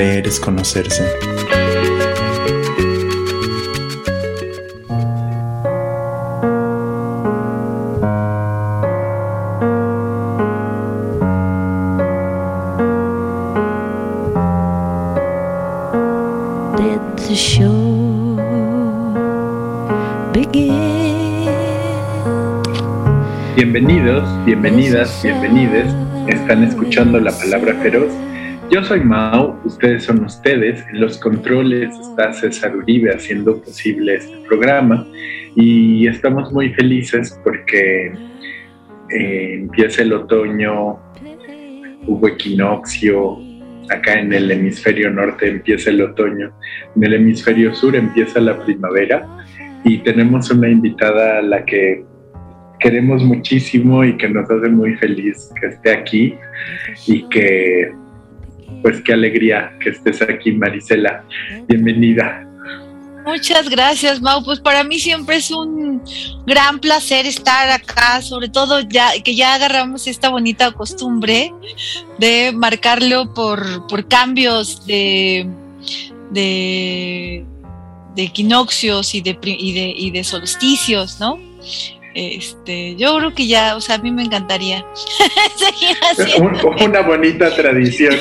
Leer es conocerse. Bienvenidos, bienvenidas, bienvenides. Están escuchando la palabra feroz. Yo soy Mao, ustedes son ustedes. En los controles está César Uribe haciendo posible este programa. Y estamos muy felices porque eh, empieza el otoño, hubo equinoccio, acá en el hemisferio norte empieza el otoño, en el hemisferio sur empieza la primavera. Y tenemos una invitada a la que queremos muchísimo y que nos hace muy feliz que esté aquí y que pues qué alegría que estés aquí Marisela. Bienvenida. Muchas gracias, Mau. Pues para mí siempre es un gran placer estar acá, sobre todo ya que ya agarramos esta bonita costumbre de marcarlo por, por cambios de, de, equinoccios y y de, y de solsticios, ¿no? Este, yo creo que ya, o sea, a mí me encantaría seguir haciendo. Una bonita tradición.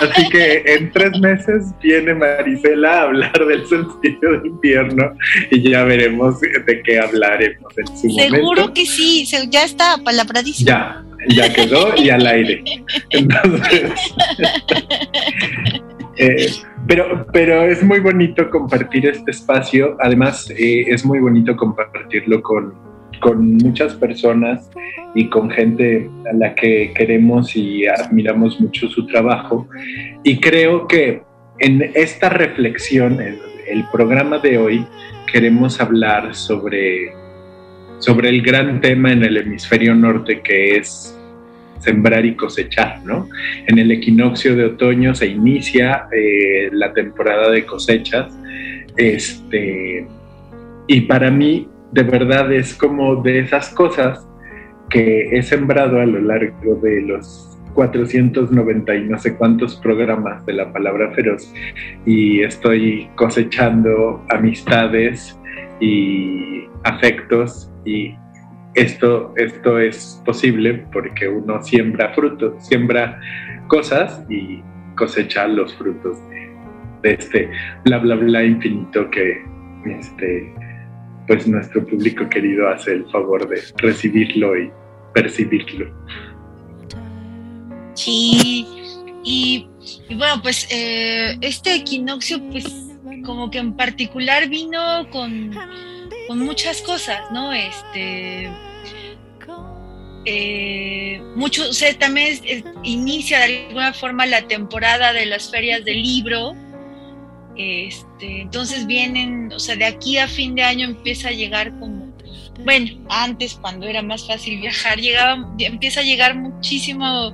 Así que en tres meses viene Marisela a hablar del solsticio de invierno y ya veremos de qué hablaremos en su Seguro que sí, ya está palabradísimo. Ya, ya quedó y al aire. Entonces. Eh, pero, pero es muy bonito compartir este espacio. Además, eh, es muy bonito compartirlo con, con muchas personas y con gente a la que queremos y admiramos mucho su trabajo. Y creo que en esta reflexión, el programa de hoy, queremos hablar sobre, sobre el gran tema en el hemisferio norte que es sembrar y cosechar, ¿no? En el equinoccio de otoño se inicia eh, la temporada de cosechas, este, y para mí de verdad es como de esas cosas que he sembrado a lo largo de los 490 y no sé cuántos programas de la palabra feroz y estoy cosechando amistades y afectos y esto, esto es posible porque uno siembra frutos, siembra cosas y cosecha los frutos de, de este bla bla bla infinito que este, pues nuestro público querido hace el favor de recibirlo y percibirlo. Sí, y, bueno, pues eh, este equinoccio, pues como que en particular vino con, con muchas cosas, ¿no? Este, eh, mucho, o sea, también inicia de alguna forma la temporada de las ferias del libro, este, entonces vienen, o sea, de aquí a fin de año empieza a llegar como, bueno, antes cuando era más fácil viajar, llegaba, empieza a llegar muchísimo,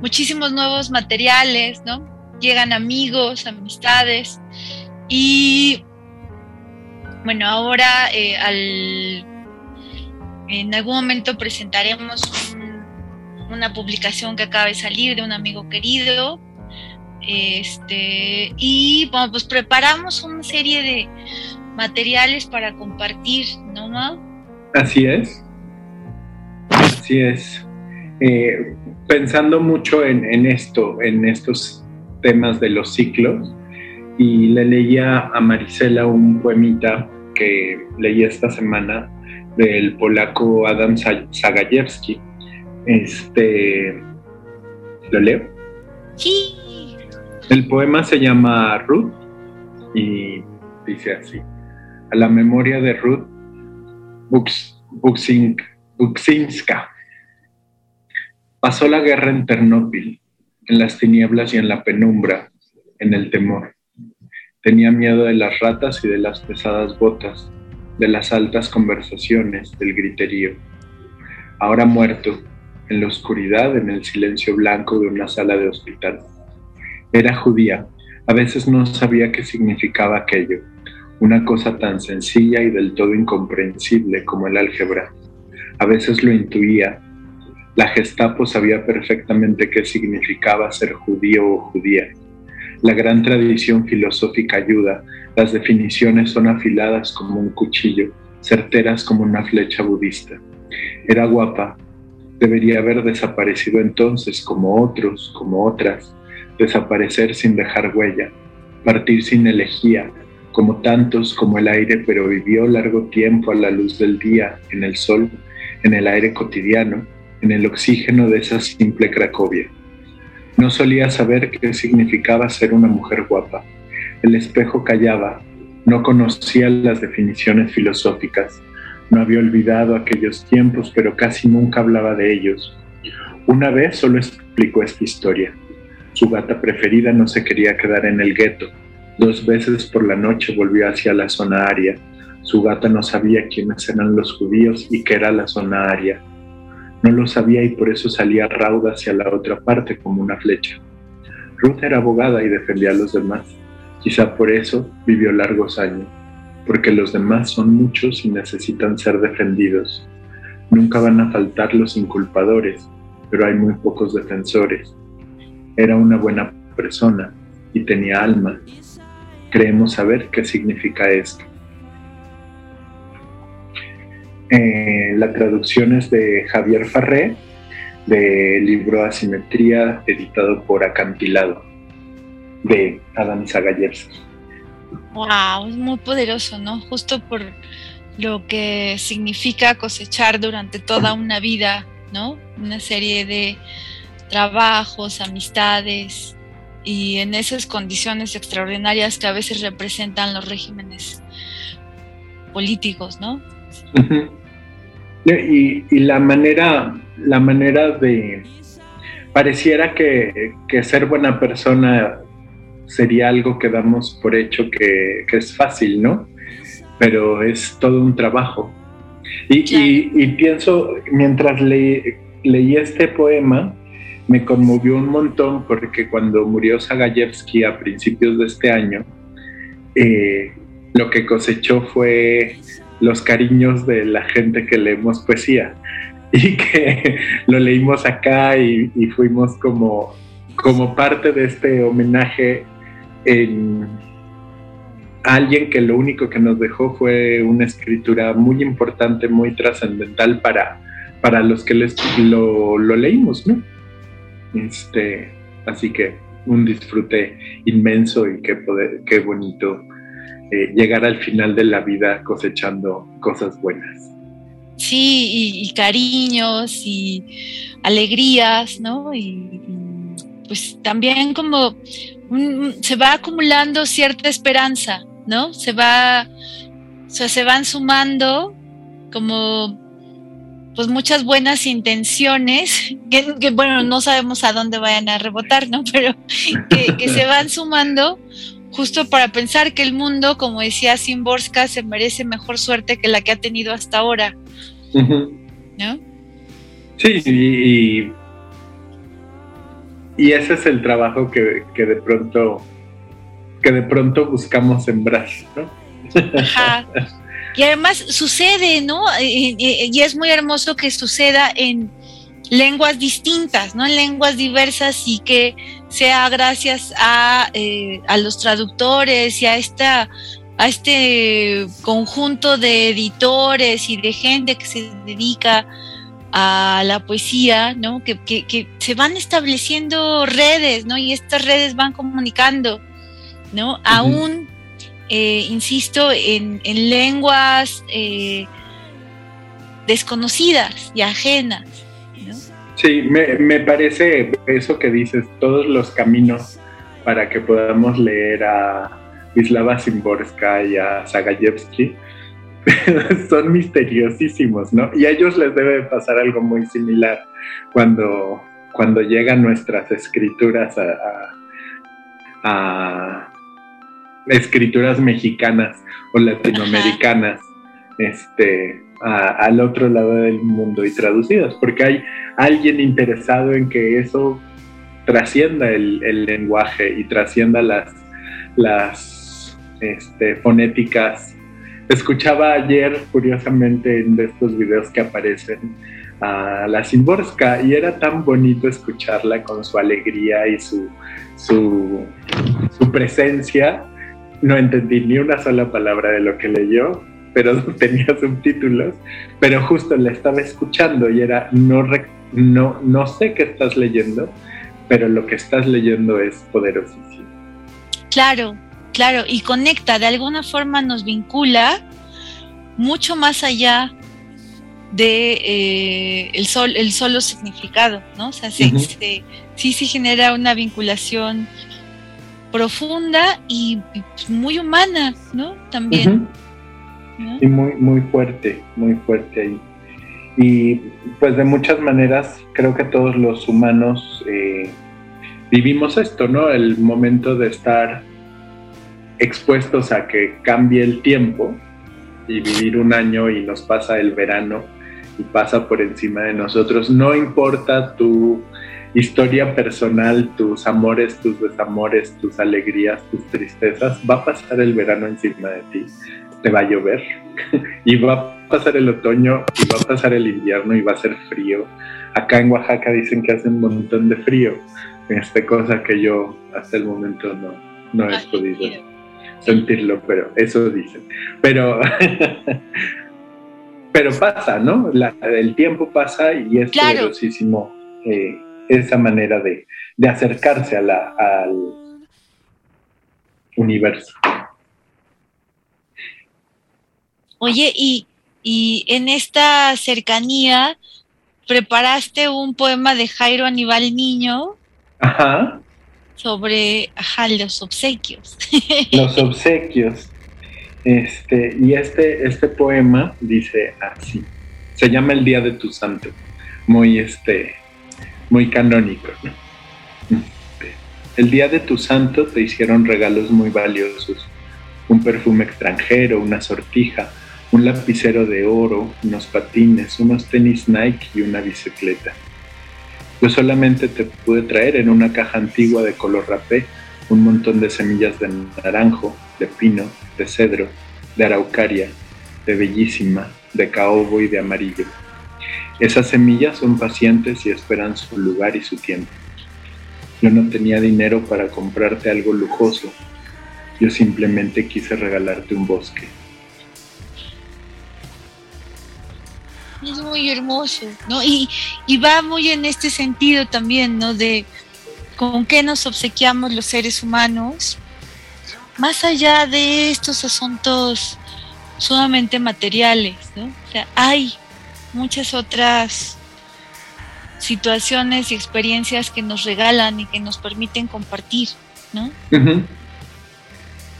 muchísimos nuevos materiales, ¿no? Llegan amigos, amistades y bueno, ahora eh, al, en algún momento presentaremos una publicación que acaba de salir de un amigo querido este, y bueno, pues preparamos una serie de materiales para compartir, ¿no, Mau? Así es. Así es. Eh, pensando mucho en, esto, en estos temas de los ciclos, y le leía a Marisela un poemita que leí esta semana del polaco Adam Zagajewski. Este, ¿Lo leo? Sí. El poema se llama Ruth y dice así, a la memoria de Ruth Buksinska. Pasó la guerra en Ternópil, en las tinieblas y en la penumbra, en el temor. Tenía miedo de las ratas y de las pesadas botas, de las altas conversaciones, del griterío. Ahora muerto, en la oscuridad, en el silencio blanco de una sala de hospital. Era judía, a veces no sabía qué significaba aquello, una cosa tan sencilla y del todo incomprensible como el álgebra. A veces lo intuía. La Gestapo sabía perfectamente qué significaba ser judío o judía. La gran tradición filosófica ayuda, las definiciones son afiladas como un cuchillo, certeras como una flecha budista. Era guapa, debería haber desaparecido entonces como otros, como otras, desaparecer sin dejar huella, partir sin elegía, como tantos como el aire, pero vivió largo tiempo a la luz del día, en el sol, en el aire cotidiano, en el oxígeno de esa simple Cracovia. No solía saber qué significaba ser una mujer guapa. El espejo callaba, no conocía las definiciones filosóficas, no había olvidado aquellos tiempos, pero casi nunca hablaba de ellos. Una vez solo explicó esta historia. Su gata preferida no se quería quedar en el gueto. Dos veces por la noche volvió hacia la zona aria. Su gata no sabía quiénes eran los judíos y qué era la zona aria. No lo sabía y por eso salía rauda hacia la otra parte como una flecha. Ruth era abogada y defendía a los demás. Quizá por eso vivió largos años, porque los demás son muchos y necesitan ser defendidos. Nunca van a faltar los inculpadores, pero hay muy pocos defensores. Era una buena persona y tenía alma. Creemos saber qué significa esto. Eh, la traducción es de Javier Farré, del libro Asimetría, editado por Acantilado, de Adam Zagayevsky. Wow, es muy poderoso, ¿no? Justo por lo que significa cosechar durante toda una vida, ¿no? Una serie de trabajos, amistades y en esas condiciones extraordinarias que a veces representan los regímenes políticos, ¿no? y, la manera, la manera de pareciera que, ser buena persona sería algo que damos por hecho que, es fácil, ¿no? Pero es todo un trabajo. Y, pienso, mientras leí este poema, me conmovió un montón porque cuando murió Zagayevsky a principios de este año, eh, lo que cosechó fue los cariños de la gente que leemos poesía y que lo leímos acá y, fuimos como, como parte de este homenaje en alguien que lo único que nos dejó fue una escritura muy importante, muy trascendental para, para los que les, lo, leímos, ¿no? Este, así que un disfrute inmenso y qué, poder, qué bonito eh, llegar al final de la vida cosechando cosas buenas. Sí, y, cariños y alegrías, ¿no? Y, pues también como se va acumulando cierta esperanza, ¿no? Se va, o sea, se van sumando como pues muchas buenas intenciones, que, bueno, no sabemos a dónde vayan a rebotar, ¿no? Pero que, que se van sumando justo para pensar que el mundo, como decía Simborska, se merece mejor suerte que la que ha tenido hasta ahora. ¿No? Sí, y, y, ese es el trabajo que, de pronto que de pronto buscamos sembrar, ¿no? Ajá. Y además sucede, ¿no? y es muy hermoso que suceda en, lenguas distintas, ¿no? En lenguas diversas y que sea gracias a, eh, a los traductores y a esta a este conjunto de editores y de gente que se dedica a la poesía, ¿no? Que, que, se van estableciendo redes, ¿no? Y estas redes van comunicando, ¿no? Aún, eh, insisto, en, en lenguas eh, desconocidas y ajenas. Sí, me, parece eso que dices, todos los caminos para que podamos leer a Islava Simborska y a Zagayevsky son misteriosísimos, ¿no? Y a ellos les debe pasar algo muy similar cuando, cuando llegan nuestras escrituras a, escrituras mexicanas o latinoamericanas, este, al otro lado del mundo y traducidas, porque hay alguien interesado en que eso trascienda el, lenguaje y trascienda las, las este, fonéticas. Escuchaba ayer, curiosamente, en estos videos que aparecen, a la Simborska y era tan bonito escucharla con su alegría y su, su, su presencia. No entendí ni una sola palabra de lo que leyó, pero tenía subtítulos, pero justo la estaba escuchando y era, no, no, no sé qué estás leyendo, pero lo que estás leyendo es poderosísimo. Claro, claro, y conecta, de alguna forma nos vincula mucho más allá de eh, el, sol, el solo significado, ¿no? O sea, sí, sí, genera una vinculación profunda y, muy humana, ¿no? También. Y muy, muy fuerte, muy fuerte ahí. Y pues de muchas maneras creo que todos los humanos eh, vivimos esto, ¿no? El momento de estar expuestos a que cambie el tiempo y vivir un año y nos pasa el verano y pasa por encima de nosotros. No importa tu historia personal, tus amores, tus desamores, tus alegrías, tus tristezas, va a pasar el verano encima de ti te va a llover y va a pasar el otoño y va a pasar el invierno y va a ser frío. Acá en Oaxaca dicen que hace un montón de frío, esta cosa que yo hasta el momento no, no he podido sentirlo, pero eso dicen. Pero, pero pasa, ¿no? el tiempo pasa y es poderosísimo eh, esa manera de, de acercarse a la, al universo. Oye, y, en esta cercanía preparaste un poema de Jairo Aníbal Niño. Ajá. Sobre los obsequios. Los obsequios. Este, y este, este poema dice así. Se llama El Día de tu Santo. Muy este, muy canónico. El día de tu santo te hicieron regalos muy valiosos. Un perfume extranjero, una sortija, un lapicero de oro, unos patines, unos tenis Nike y una bicicleta. Yo solamente te pude traer en una caja antigua de color rapé un montón de semillas de naranjo, de pino, de cedro, de araucaria, de bellísima, de caobo y de amarillo. Esas semillas son pacientes y esperan su lugar y su tiempo. Yo no tenía dinero para comprarte algo lujoso, yo simplemente quise regalarte un bosque. Es muy hermoso, ¿no? Y, va muy en este sentido también, ¿no? De con qué nos obsequiamos los seres humanos, más allá de estos asuntos sumamente materiales, ¿no? O sea, hay muchas otras situaciones y experiencias que nos regalan y que nos permiten compartir, ¿no?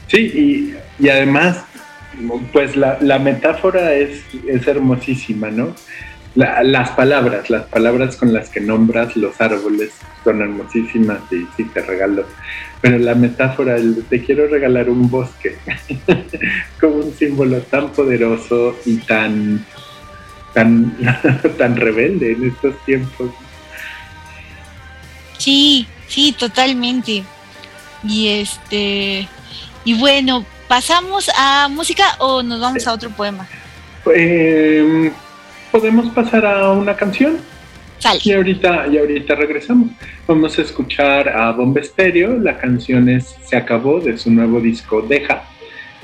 Sí, y, además pues la, metáfora es, hermosísima, ¿no? las palabras, las palabras con las que nombras los árboles son hermosísimas y sí te regalo. Pero la metáfora, el te quiero regalar un bosque, como un símbolo tan poderoso y tan, tan, tan rebelde en estos tiempos. Sí, sí, totalmente. Y este, y bueno, ¿Pasamos a música o nos vamos a otro poema? Em, Podemos pasar a una canción. Y ahorita, y ahorita regresamos. Vamos a escuchar a Bomba Estéreo. La canción es Se acabó de su nuevo disco Deja.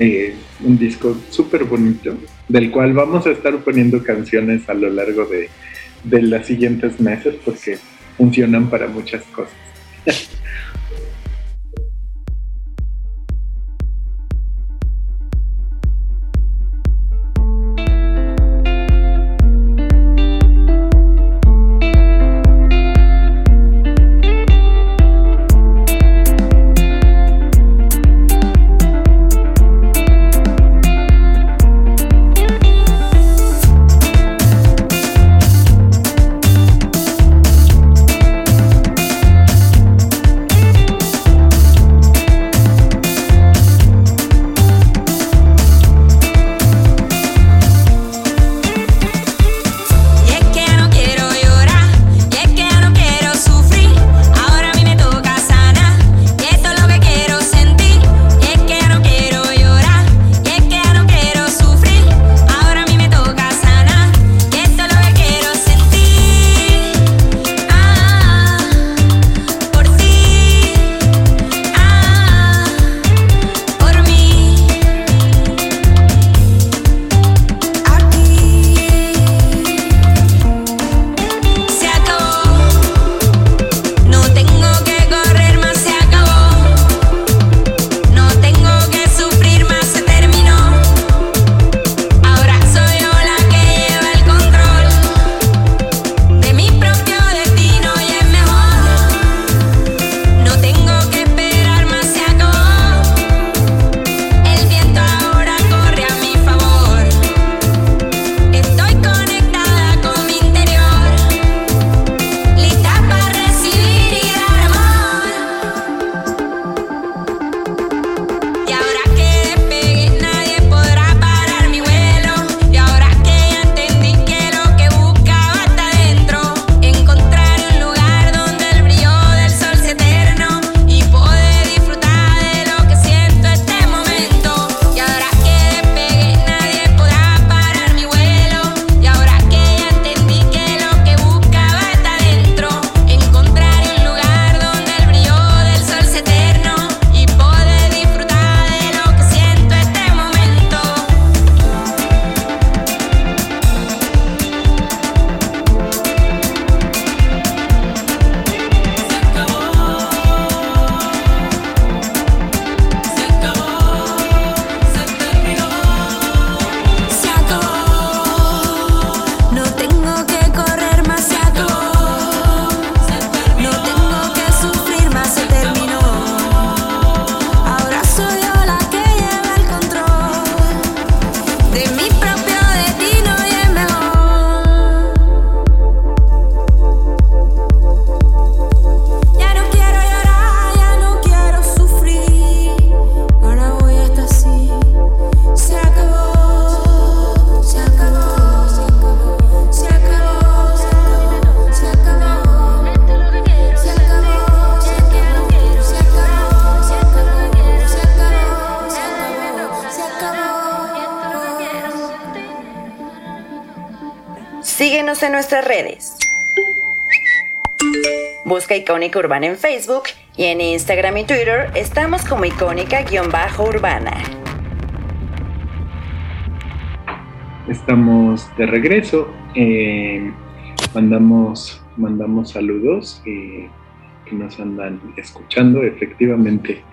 Eh, un disco súper bonito, del cual vamos a estar poniendo canciones a lo largo de, de los siguientes meses porque funcionan para muchas cosas. Icónica Urbana en Facebook y en Instagram y Twitter estamos como icónica-urbana. Estamos de regreso. Eh, mandamos, mandamos saludos eh, que nos andan escuchando. Efectivamente,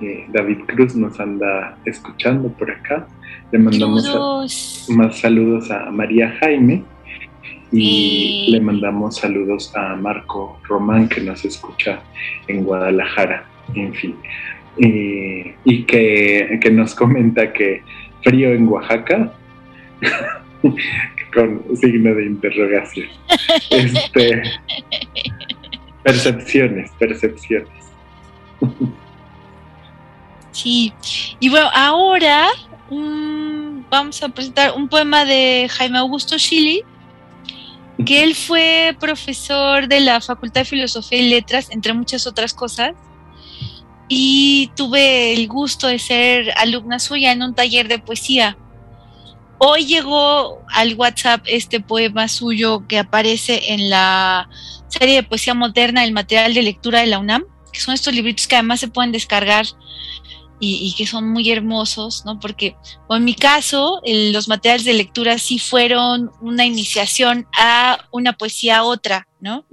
eh, David Cruz nos anda escuchando por acá. Le mandamos más saludos a María Jaime y le mandamos saludos a Román que nos escucha en Guadalajara, en fin. y que, nos comenta que frío en Oaxaca, con signo de interrogación. Este, percepciones, percepciones. Sí, y bueno, ahora mm, vamos a presentar un poema de Jaime Augusto Schilly, que él fue profesor de la Facultad de Filosofía y Letras, entre muchas otras cosas, y tuve el gusto de ser alumna suya en un taller de poesía. Hoy llegó al WhatsApp este poema suyo que aparece en la serie de poesía moderna, el material de lectura de la UNAM, que son estos libritos que además se pueden descargar y, que son muy hermosos, ¿no? Porque en mi caso, los materiales de lectura sí fueron una iniciación a una poesía a otra, ¿no?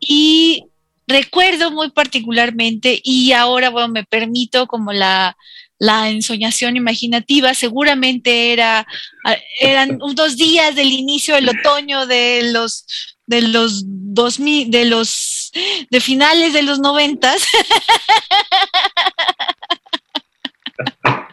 Y recuerdo muy particularmente, y ahora, bueno, me permito como la, la ensoñación imaginativa, seguramente era, eran unos días del inicio del otoño de los de los 2000, de los de finales de los noventas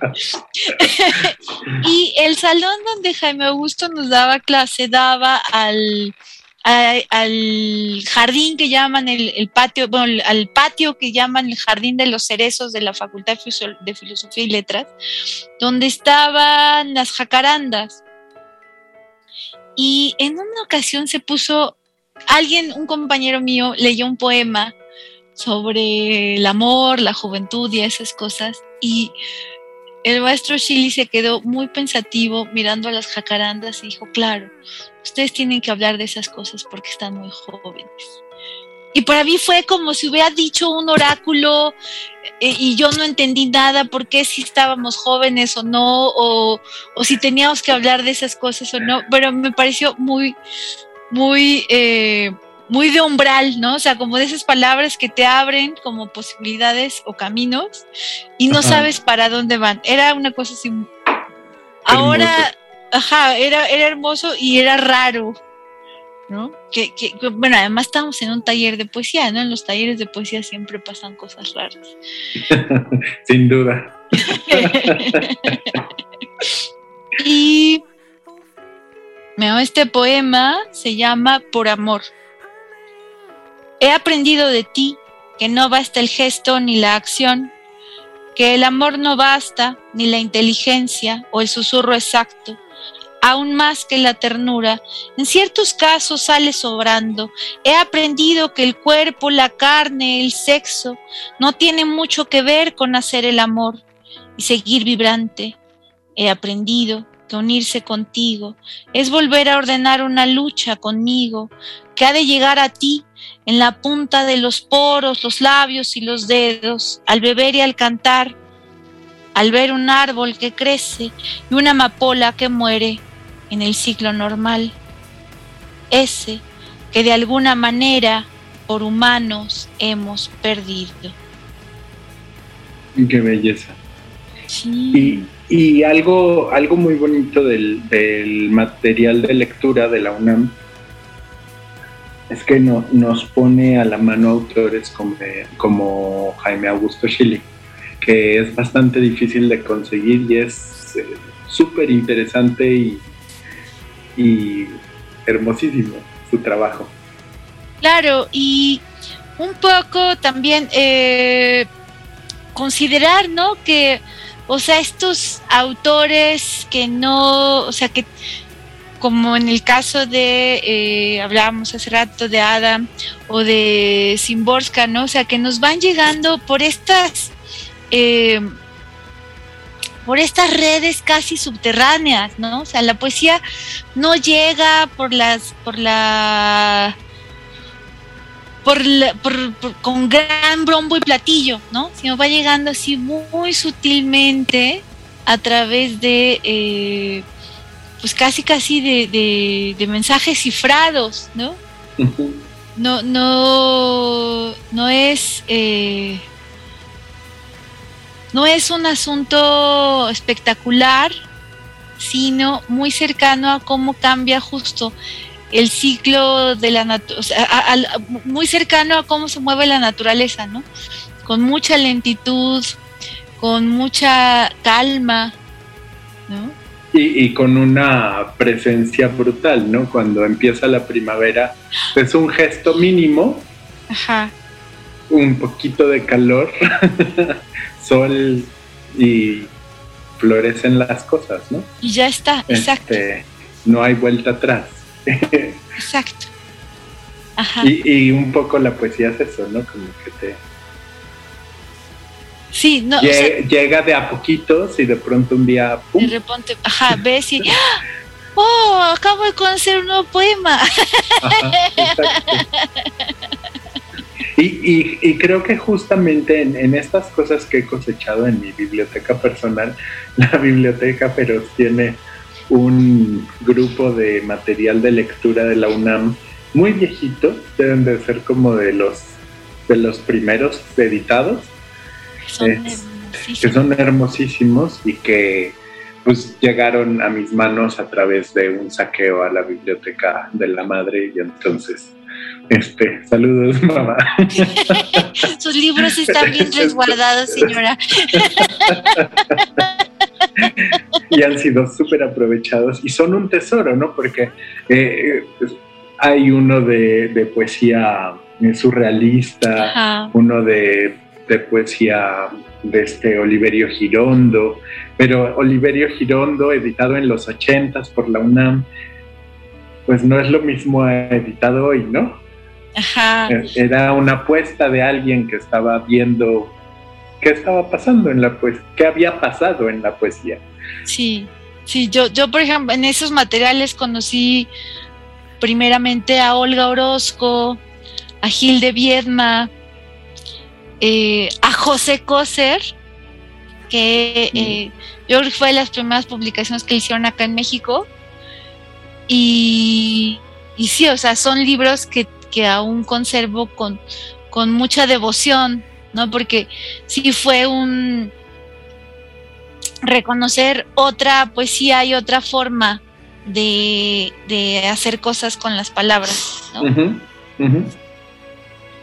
y el salón donde Jaime Augusto nos daba clase daba al, al jardín que llaman el, patio, bueno, al patio que llaman el jardín de los cerezos de la Facultad de Filosofía y Letras, donde estaban las jacarandas. Y en una ocasión se puso, alguien, un compañero mío, leyó un poema sobre el amor, la juventud y esas cosas. Y el maestro Chili se quedó muy pensativo mirando a las jacarandas y dijo, claro, ustedes tienen que hablar de esas cosas porque están muy jóvenes. Y para mí fue como si hubiera dicho un oráculo eh, y yo no entendí nada por qué si estábamos jóvenes o no, o, o, si teníamos que hablar de esas cosas o no, pero me pareció muy, muy... Eh, muy de umbral, ¿no? O sea, como de esas palabras que te abren como posibilidades o caminos y no sabes para dónde van. Era una cosa así. Ahora, ajá, era, era hermoso y era raro, ¿no? Que, que, bueno, además estamos en un taller de poesía, ¿no? En los talleres de poesía siempre pasan cosas raras. Sin duda. y este poema se llama Por amor. He aprendido de ti que no basta el gesto ni la acción, que el amor no basta ni la inteligencia o el susurro exacto, aún más que la ternura. En ciertos casos sale sobrando. He aprendido que el cuerpo, la carne, el sexo no tienen mucho que ver con hacer el amor y seguir vibrante. He aprendido que unirse contigo es volver a ordenar una lucha conmigo que ha de llegar a ti en la punta de los poros, los labios y los dedos, al beber y al cantar, al ver un árbol que crece y una amapola que muere en el ciclo normal, ese que de alguna manera por humanos hemos perdido. Qué belleza. Y, y, algo, algo muy bonito del, del material de lectura de la UNAM es que no, nos pone a la mano autores como, como Jaime Augusto Schilling, que es bastante difícil de conseguir y es eh, súper interesante y, hermosísimo su trabajo. Claro, y un poco también eh, considerar, ¿no? Que, o sea, estos autores que no, o sea, que como en el caso de, eh, hablábamos hace rato de Adam o de Simborska, ¿no? O sea, que nos van llegando por estas, eh, por estas redes casi subterráneas, ¿no? O sea, la poesía no llega por las, por la, por, con gran brombo y platillo, ¿no? Sino va llegando así muy, sutilmente a través de, eh, pues casi, casi de, de, mensajes cifrados, ¿no? No, no, no es... Eh, no es un asunto espectacular, sino muy cercano a cómo cambia justo el ciclo de la naturaleza, muy cercano a cómo se mueve la naturaleza, ¿no? Con mucha lentitud, con mucha calma, ¿no? Y, con una presencia brutal, ¿no? Cuando empieza la primavera, es un gesto mínimo, Ajá. un poquito de calor, sol y florecen las cosas, ¿no? Y ya está, exacto. Este, no hay vuelta atrás. exacto. Ajá. Y, un poco la poesía es eso, ¿no? Como que te... Sí, no. Llega, de a poquitos y de pronto un día... ¡pum! De repente, ajá, ves y... ¡Oh! Acabo de conocer un nuevo poema. Ajá, y, creo que justamente en, estas cosas que he cosechado en mi biblioteca personal, la biblioteca pero tiene un grupo de material de lectura de la UNAM muy viejito, deben de ser como de los de los primeros editados, que son hermosísimos y que pues llegaron a mis manos a través de un saqueo a la biblioteca de la madre y entonces este, saludos, mamá. Sus libros están bien resguardados, señora. y han sido súper aprovechados y son un tesoro, ¿no? Porque eh, pues, hay uno de, poesía eh, surrealista, uno de, de, poesía de este Oliverio Girondo, pero Oliverio Girondo, editado en los ochentas por la UNAM, pues no es lo mismo editado hoy, ¿no? Eh, era una apuesta de alguien que estaba viendo qué estaba pasando en la poesía, qué había pasado en la poesía. Sí, sí, yo, yo por ejemplo en esos materiales conocí primeramente a Olga Orozco, a Gil de Viedma, eh, a José Coser, que eh, yo creo que fue de las primeras publicaciones que hicieron acá en México. Y, y sí, o sea, son libros que que aún conservo con, con mucha devoción, ¿no? Porque sí fue un reconocer otra poesía y otra forma de, hacer cosas con las palabras, ¿no?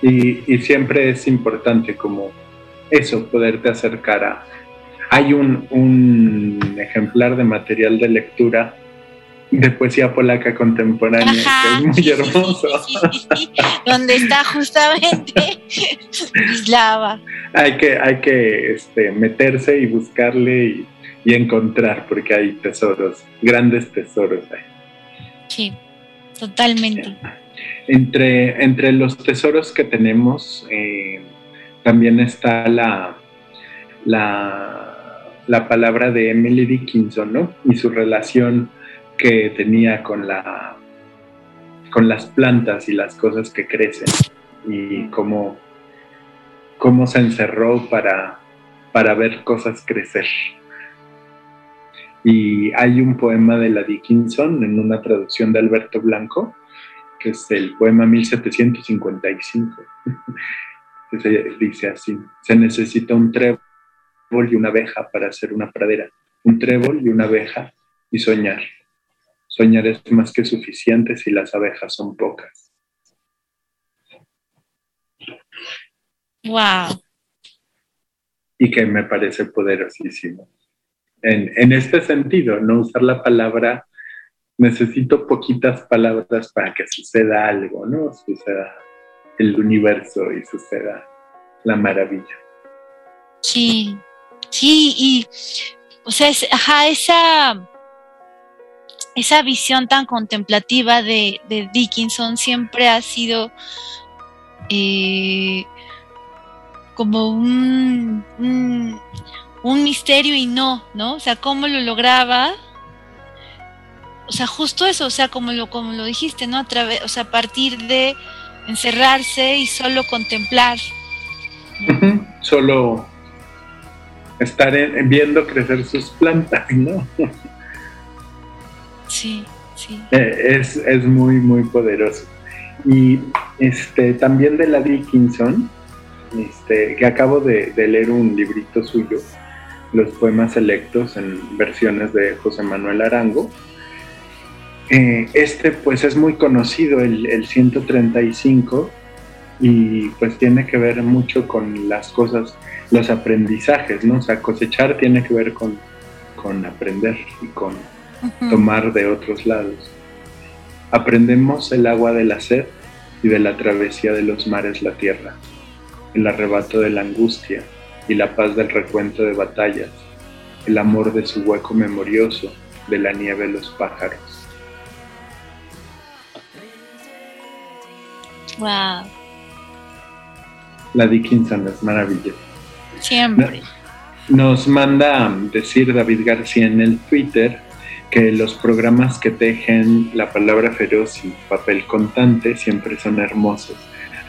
Y, siempre es importante como eso, poderte acercar a... Hay un, un ejemplar de material de lectura de poesía polaca contemporánea, que es muy hermoso. donde está justamente Islava. Hay que, hay que este, meterse y buscarle y, encontrar, porque hay tesoros, grandes tesoros ahí. Sí, totalmente. Entre, entre los tesoros que tenemos, eh, también está la, la, la palabra de Emily Dickinson, ¿no? Y su relación que tenía con, la, con las plantas y las cosas que crecen y cómo, cómo se encerró para, para ver cosas crecer. Y hay un poema de la Dickinson en una traducción de Alberto Blanco, que es el poema 1755, que se dice así, se necesita un trébol y una abeja para hacer una pradera, un trébol y una abeja y soñar. Soñar es más que suficiente si las abejas son pocas. Wow. Y que me parece poderosísimo. En, en este sentido, no usar la palabra, necesito poquitas palabras para que suceda algo, ¿no? Suceda el universo y suceda la maravilla. Sí, sí, y, o sea, ajá, esa esa visión tan contemplativa de, Dickinson siempre ha sido eh, como un, un misterio y no, ¿no? O sea, cómo lo lograba. O sea, justo eso, o sea, como lo, como lo dijiste, ¿no? A través, o sea, a partir de encerrarse y solo contemplar. Solo estar viendo crecer sus plantas, ¿no? Sí, sí. Eh, es, es muy, muy poderoso. Y este, también de la Dickinson, este, que acabo de, leer un librito suyo, los poemas selectos en versiones de José Manuel Arango. Eh, este pues es muy conocido, el, el 135, y pues tiene que ver mucho con las cosas, los aprendizajes, ¿no? O sea, cosechar tiene que ver con, con aprender y con tomar de otros lados. Aprendemos el agua de la sed y de la travesía de los mares la tierra, el arrebato de la angustia y la paz del recuento de batallas, el amor de su hueco memorioso, de la nieve los pájaros. Wow. La Dickinson es maravillosa. Siempre. Nos manda decir David García en el Twitter que los programas que tejen la palabra feroz y papel contante siempre son hermosos.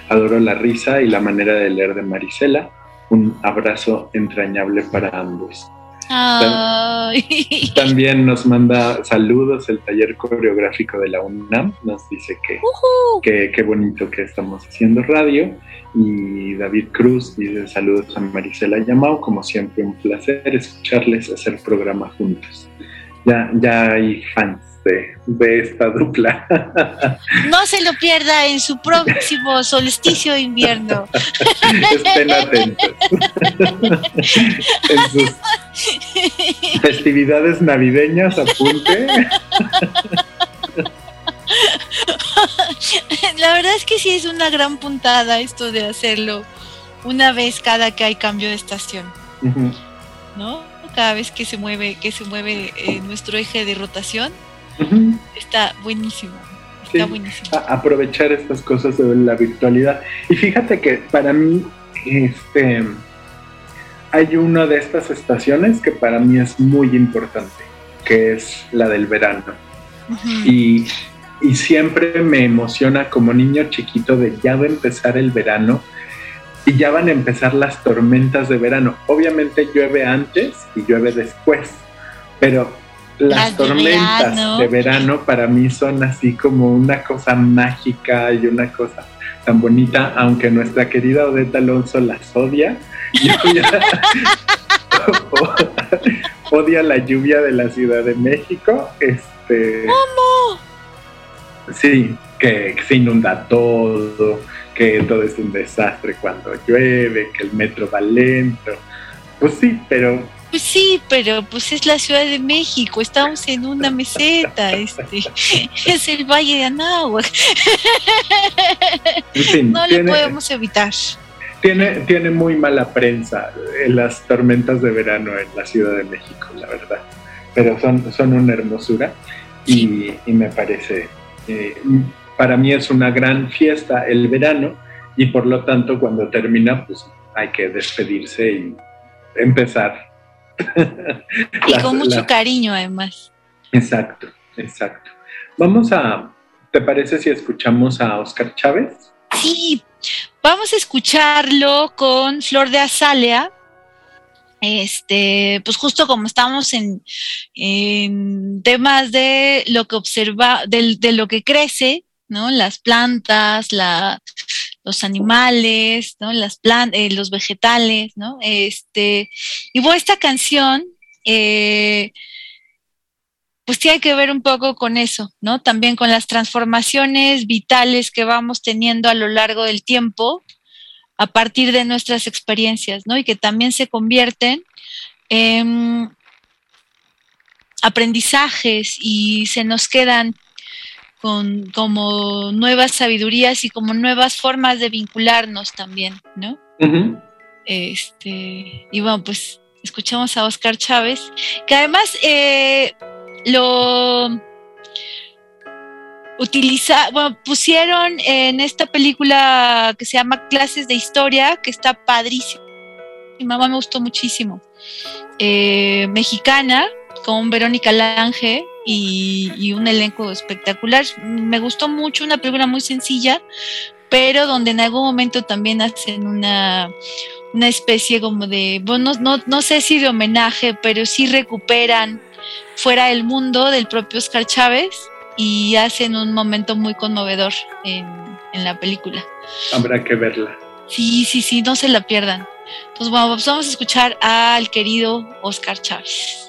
Adoro la risa y la manera de leer de Marisela. Un abrazo entrañable para ambos. También nos manda saludos el taller coreográfico de la UNAM. Nos dice que, qué bonito que estamos haciendo radio. Y David Cruz dice saludos a Marisela Llamao. Como siempre, un placer escucharles hacer programa juntos ya, ya hay fans de, esta dupla. No se lo pierda en su próximo solsticio de invierno. Estén atentos. en sus festividades navideñas, apunte. La verdad es que sí es una gran puntada esto de hacerlo una vez cada que hay cambio de estación. ¿No? cada vez que se mueve, que se mueve eh, nuestro eje de rotación, está buenísimo. Está buenísimo. aprovechar estas cosas de la virtualidad. Y fíjate que para mí, este hay una de estas estaciones que para mí es muy importante, que es la del verano. y, y siempre me emociona como niño chiquito de ya va a empezar el verano y ya van a empezar las tormentas de verano. Obviamente llueve antes y llueve después, pero las, tormentas de verano. para mí son así como una cosa mágica y una cosa tan bonita, aunque nuestra querida Odeta Alonso las odia. odia la lluvia de la Ciudad de México. Este, ¿Cómo? Sí, que se inunda todo que todo es un desastre cuando llueve, que el metro va lento. Pues sí, pero... Pues sí, pero pues es la Ciudad de México, estamos en una meseta, este, es el Valle de Anáhuac. no lo podemos evitar. Tiene, tiene muy mala prensa las tormentas de verano en la Ciudad de México, la verdad. Pero son, son una hermosura y, me parece eh, para mí es una gran fiesta el verano y por lo tanto cuando termina pues hay que despedirse y empezar. y con mucho cariño además. Exacto, exacto. Vamos a, ¿te parece si escuchamos a Oscar Chávez? Sí, vamos a escucharlo con Flor de Azalea. Este, pues justo como estamos en, temas de lo que observa, de lo que crece, ¿no? Las plantas, la, los animales, ¿no? Las eh, los vegetales, ¿no? Este, y bueno, esta canción, eh, pues tiene que ver un poco con eso, ¿no? También con las transformaciones vitales que vamos teniendo a lo largo del tiempo a partir de nuestras experiencias, ¿no? Y que también se convierten en aprendizajes y se nos quedan con como nuevas sabidurías y como nuevas formas de vincularnos también, ¿no? Este, y bueno, pues escuchamos a Oscar Chávez, que además eh, lo utiliza, bueno, pusieron en esta película que se llama Clases de Historia, que está padrísimo. Mi mamá me gustó muchísimo. Eh, mexicana, con Verónica Lange y, y, un elenco espectacular. Me gustó mucho, una película muy sencilla, pero donde en algún momento también hacen una, una especie como de, bueno, no, no, sé si de homenaje, pero sí recuperan fuera del mundo del propio Oscar Chávez y hacen un momento muy conmovedor en, en la película. Habrá que verla. Sí, sí, sí, no se la pierdan. Entonces, bueno, pues vamos a escuchar al querido Oscar Chávez.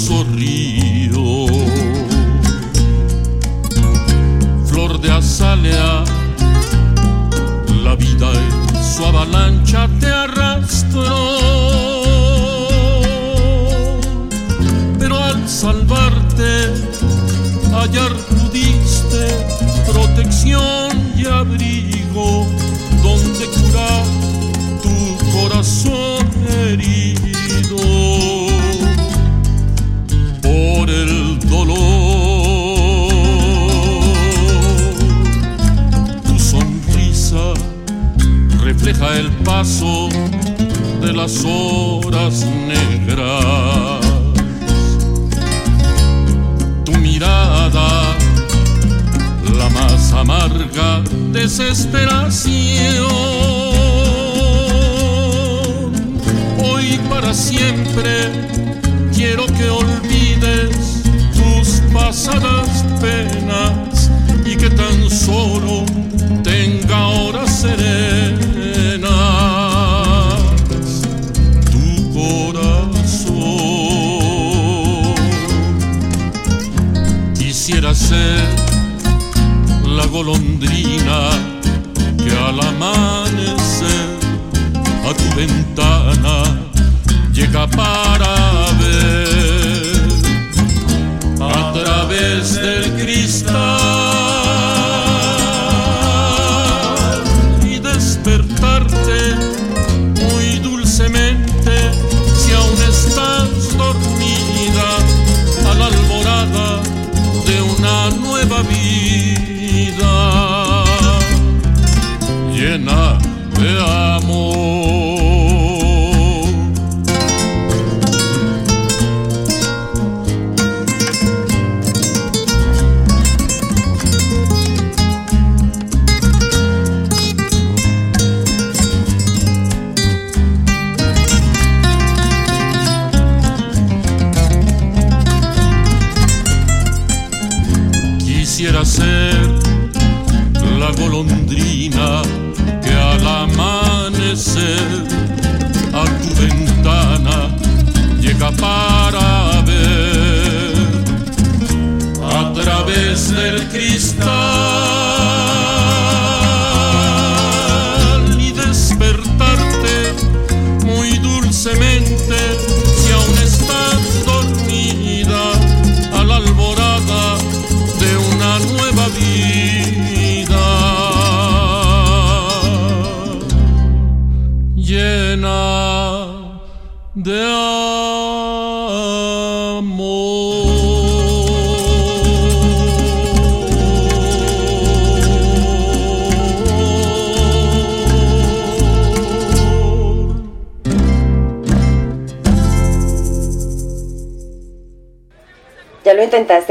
avalancha te arrastró. Pero al salvarte, hallar pudiste protección y abrigo donde curar tu corazón herido el paso de las horas negras. Tu mirada, la más amarga desesperación para siempre. Quiero que olvides tus pasadas penas y que tan solo tenga horas serenas Ser la golondrina que al amanecer a tu ventana llega para ver. A través del cristal una nueva vida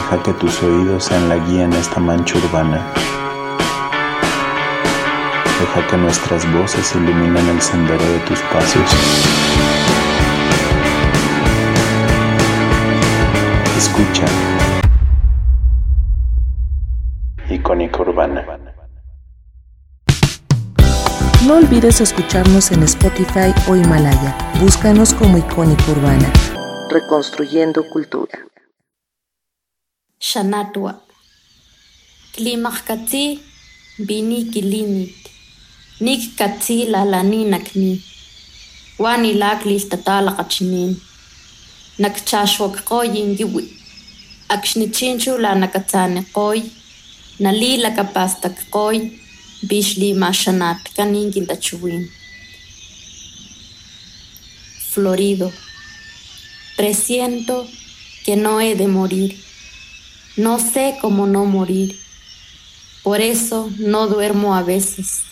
Deja que tus oídos sean la guía en esta mancha urbana. Deja que nuestras voces iluminen el sendero de tus pasos. Escucha. Icónica Urbana. No olvides escucharnos en Spotify o Himalaya. Búscanos como Icónica Urbana. Reconstruyendo Cultura. Shanatwa. Klimakatsi bini kilinit. Nik katsi lalani nakni. Wani laklis tatala kachinin. Nakchashwak koyin giwi. Akshnitchinchu la nakatsane koy. Nalila kapastak koy. Bishli mashanat kaningin tachuwin. Florido. Presiento que no he de morir. No sé cómo no morir. Por eso no duermo a veces.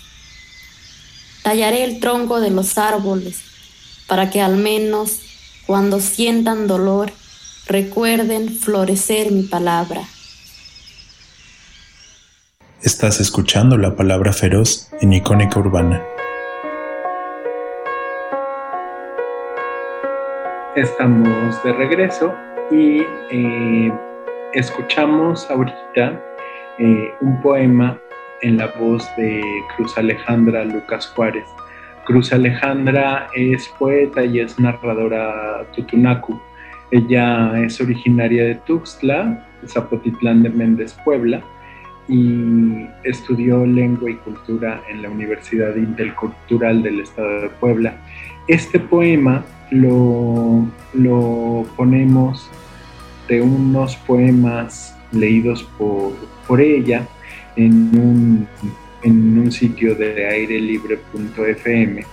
Tallaré el tronco de los árboles para que al menos cuando sientan dolor recuerden florecer mi palabra. Estás escuchando la palabra feroz en Icónica Urbana. Estamos de regreso y eh, escuchamos ahorita eh, un poema en la voz de Cruz Alejandra Lucas Juárez. Cruz Alejandra es poeta y es narradora tutunacu. Ella es originaria de Tuxtla, Zapotitlán de Méndez, Puebla, y estudió lengua y cultura en la Universidad Intercultural del Estado de Puebla. Este poema lo, lo ponemos de unos poemas leídos por, por ella en un, en un sitio de airelibre.fm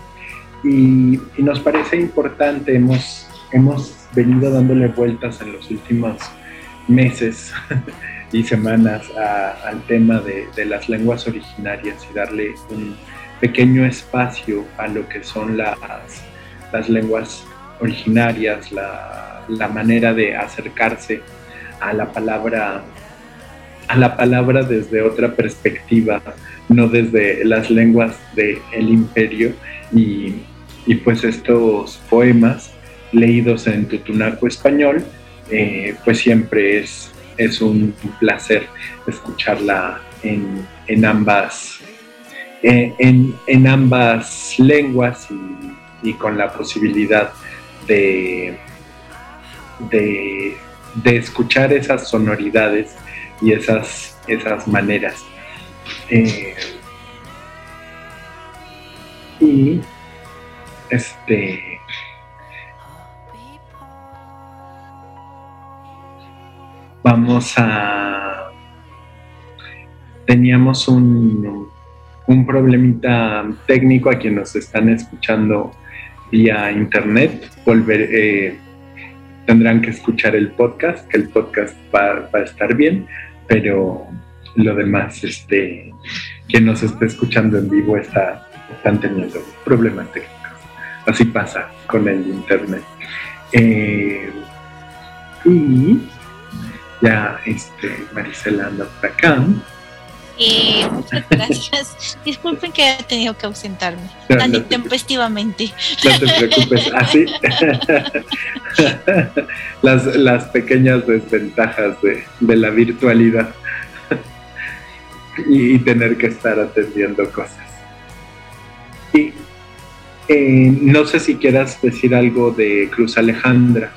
y, y nos parece importante, hemos, hemos venido dándole vueltas en los últimos meses y semanas al tema de, de, las lenguas originarias y darle un pequeño espacio a lo que son las, las lenguas originarias, la, la manera de acercarse a la palabra a la palabra desde otra perspectiva, no desde las lenguas del el imperio. Y, y, pues estos poemas leídos en tutunaco español, eh, pues siempre es, es un placer escucharla en, en ambas en, en, ambas lenguas y con la posibilidad de, de, de, escuchar esas sonoridades y esas, esas maneras. Eh, y este vamos a teníamos un, un problemita técnico a quien nos están escuchando vía internet, volver, eh, tendrán que escuchar el podcast, que el podcast va, a estar bien, pero lo demás, este, quien nos esté escuchando en vivo está, están teniendo problemas técnicos. Así pasa con el internet. Eh, y ya este, Marisela anda por acá. Muchas gracias. Disculpen que haya tenido que ausentarme no, tan no intempestivamente. No te preocupes, así. las, las pequeñas desventajas de, de la virtualidad y, y, tener que estar atendiendo cosas. Y eh, no sé si quieras decir algo de Cruz Alejandra.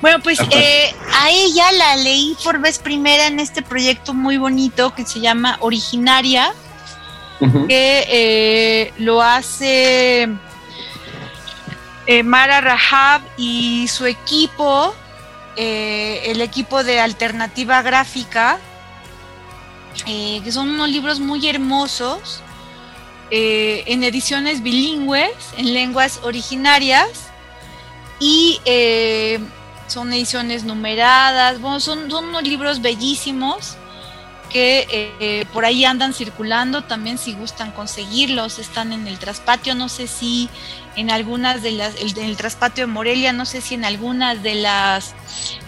Bueno, pues eh, a ella la leí por vez primera en este proyecto muy bonito que se llama Originaria, uh -huh. que eh, lo hace eh, Mara Rahab y su equipo, el equipo de Alternativa Gráfica, que son unos libros muy hermosos, en ediciones bilingües, en lenguas originarias, y eh, son ediciones numeradas, bueno, son, son unos libros bellísimos que por ahí andan circulando, también si gustan conseguirlos, están en el traspatio, no sé si en algunas de las, el, en el traspatio de Morelia, no sé si en algunas de las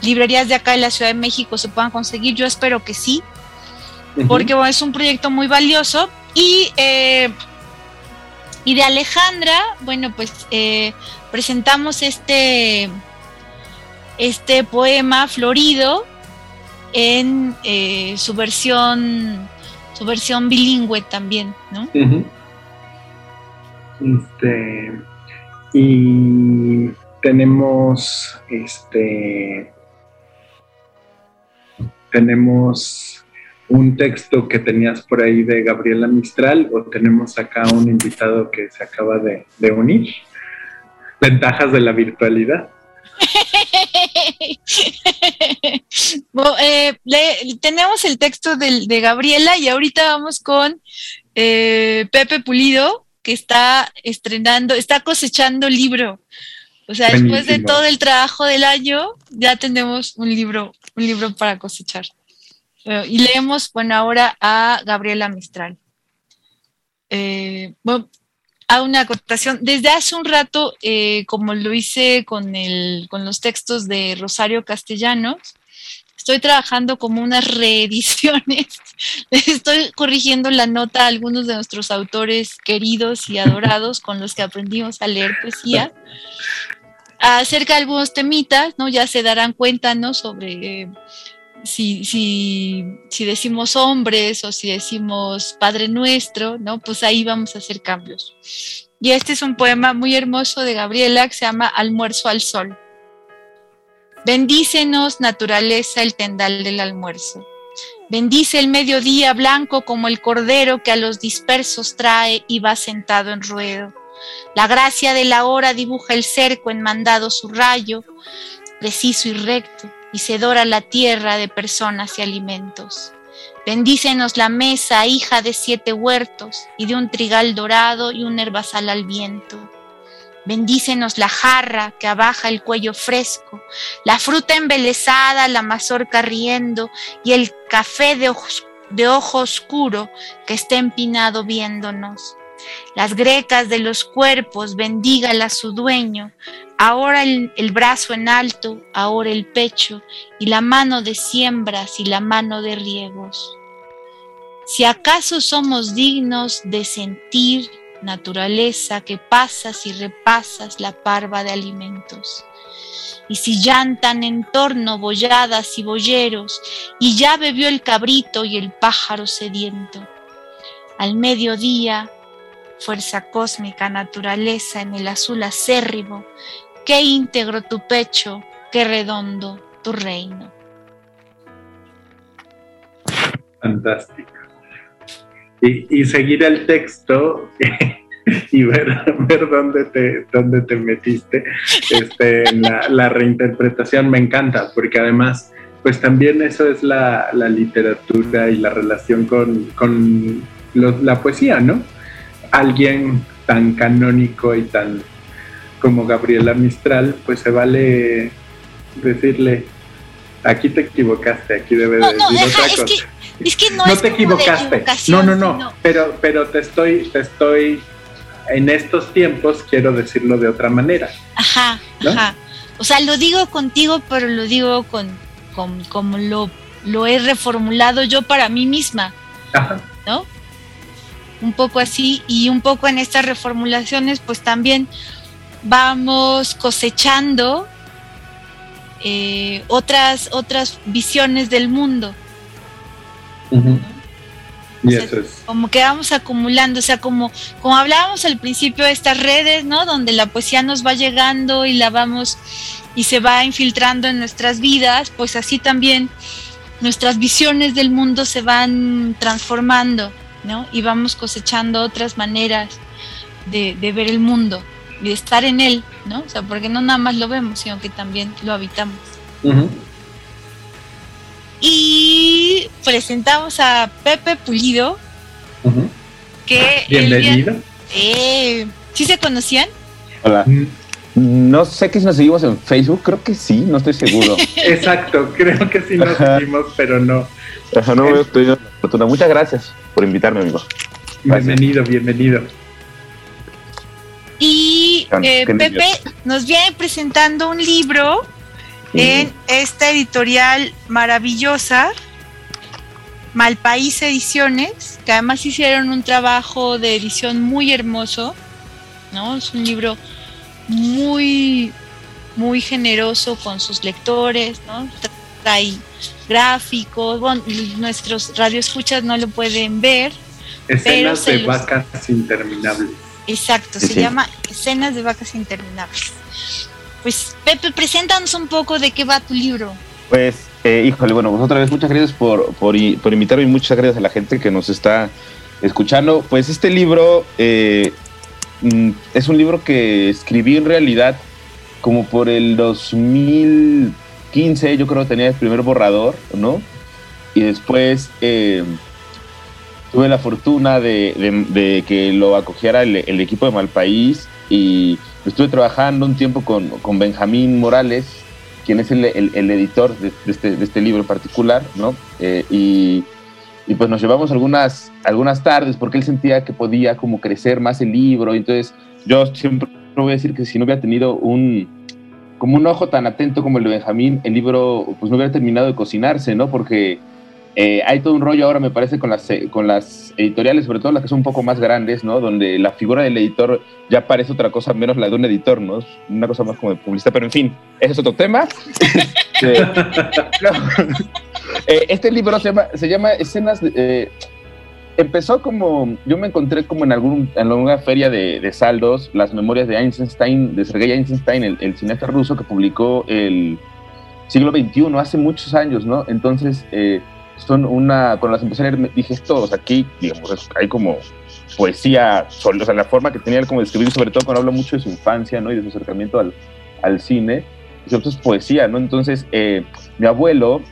librerías de acá de la Ciudad de México se puedan conseguir, yo espero que sí, porque bueno, es un proyecto muy valioso y, eh, y de Alejandra, bueno, pues eh, presentamos este, este poema florido en eh, su versión su versión bilingüe también, ¿no? Este y tenemos este tenemos un texto que tenías por ahí de Gabriela Mistral o tenemos acá un invitado que se acaba de, unir. Ventajas de la virtualidad. Eh, tenemos el texto de, Gabriela y ahorita vamos con eh, Pepe Pulido, que está estrenando, está cosechando libro. O sea, después de todo el trabajo del año, ya tenemos un libro, un libro para cosechar. Eh, y leemos, bueno, ahora a Gabriela Mistral. Eh, bueno, a una acotación. Desde hace un rato, eh, como lo hice con, el, con los textos de Rosario Castellanos, estoy trabajando como unas reediciones. Estoy corrigiendo la nota a algunos de nuestros autores queridos y adorados con los que aprendimos a leer poesía. Acerca de algunos temitas, ¿no? Ya se darán cuenta, ¿no? Sobre si, si, si, decimos hombres o si decimos Padre Nuestro, ¿no? Pues ahí vamos a hacer cambios. Y este es un poema muy hermoso de Gabriela que se llama Almuerzo al Sol. Bendícenos, naturaleza, el tendal del almuerzo. Bendice el mediodía blanco como el cordero que a los dispersos trae y va sentado en ruedo. La gracia de la hora dibuja el cerco en mandado su rayo, preciso y recto y se dora la tierra de personas y alimentos. Bendícenos la mesa, hija de siete huertos, y de un trigal dorado y un herbazal al viento. Bendícenos la jarra que abaja el cuello fresco, la fruta embelesada, la mazorca riendo, y el café de de ojo oscuro que está empinado viéndonos. Las grecas de los cuerpos, bendígala su dueño, ahora el, brazo en alto, ahora el pecho, y la mano de siembras y la mano de riegos. Si acaso somos dignos de sentir naturaleza que pasas y repasas la parva de alimentos. Y si llantan en torno boyadas y boyeros, y ya bebió el cabrito y el pájaro sediento. Al mediodía fuerza cósmica, naturaleza en el azul acérrimo, qué íntegro tu pecho, qué redondo tu reino. Fantástico. Y, seguir el texto y ver, dónde, te, dónde te metiste este, en la, reinterpretación me encanta, porque además, pues también eso es la, literatura y la relación con la poesía, ¿no? alguien tan canónico y tan como Gabriela Mistral, pues se vale decirle, aquí te equivocaste, aquí debe de decir otra es cosa. Que, es que no, te equivocaste. No, no, no, pero, pero te estoy, te estoy, en estos tiempos quiero decirlo de otra manera. Ajá, ajá. O sea, lo digo contigo, pero lo digo con, con como lo, lo he reformulado yo para mí misma. Ajá. ¿No? un poco así y un poco en estas reformulaciones pues también vamos cosechando eh, otras, otras visiones del mundo. Como que vamos acumulando, o sea, como, como hablábamos al principio de estas redes, ¿no? Donde la poesía nos va llegando y la vamos y se va infiltrando en nuestras vidas, pues así también nuestras visiones del mundo se van transformando. Y vamos cosechando otras maneras de, ver el mundo y de estar en él, ¿no? O sea, porque no nada más lo vemos, sino que también lo habitamos. Y presentamos a Pepe Pulido, que... Bienvenido. Eh, ¿Sí se conocían? Hola. No sé que si nos seguimos en Facebook, creo que sí, no estoy seguro. Exacto, creo que sí nos seguimos, pero no. Ajá, no veo tenido la fortuna. Muchas gracias por invitarme, amigo. Gracias. Bienvenido, bienvenido. Y eh. Pepe nos viene presentando un libro en esta editorial maravillosa, Malpaís Ediciones, que además hicieron un trabajo de edición muy hermoso, ¿no? Es un libro muy, muy generoso con sus lectores, ¿no? Trae gráficos, bueno, nuestros radioescuchas no lo pueden ver, Escenas de los- vacas interminables. Exacto, Sí, se sí. llama Escenas de Vacas Interminables. Pues Pepe, preséntanos un poco de qué va tu libro. Pues, eh, híjole, bueno, pues otra vez muchas gracias por, por, por invitarme y muchas gracias a la gente que nos está escuchando. Pues este libro eh, mm, es un libro que escribí en realidad como por el 2015, yo creo que tenía el primer borrador, ¿no? Y después eh, tuve la fortuna de, de- que lo acogiera el, equipo de Malpaís y estuve trabajando un tiempo con, con Benjamín Morales, quien es el, el- editor de, este, de este libro en particular, ¿no? Eh, y, y pues nos llevamos algunas, algunas tardes porque él sentía que podía como crecer más el libro. Entonces yo siempre voy a decir que si no hubiera tenido un, como un ojo tan atento como el de Benjamín, el libro pues no hubiera terminado de cocinarse, ¿no? Porque eh, hay todo un rollo ahora, me parece, con las, eh, con las editoriales, sobre todo las que son un poco más grandes, ¿no? Donde la figura del editor ya parece otra cosa menos la de un editor, ¿no? Es una cosa más como de publicista, pero en fin, ese es otro tema. Este, no. Eh, este libro se llama, se llama Escenas de... eh, empezó como, yo me encontré como en, algún, en alguna feria de, de saldos, las memorias de Einstein, de Sergei Einstein, el, el cineasta ruso que publicó el siglo XXI, hace muchos años, ¿no? Entonces, eh, son una, cuando las empecé a leer, dije esto, o sea, aquí, digamos, hay como poesía, o sea, la forma que tenía él como de escribir, sobre todo cuando habla mucho de su infancia, ¿no? Y de su acercamiento al, al cine, esto es poesía, ¿no? Entonces, eh, mi abuelo,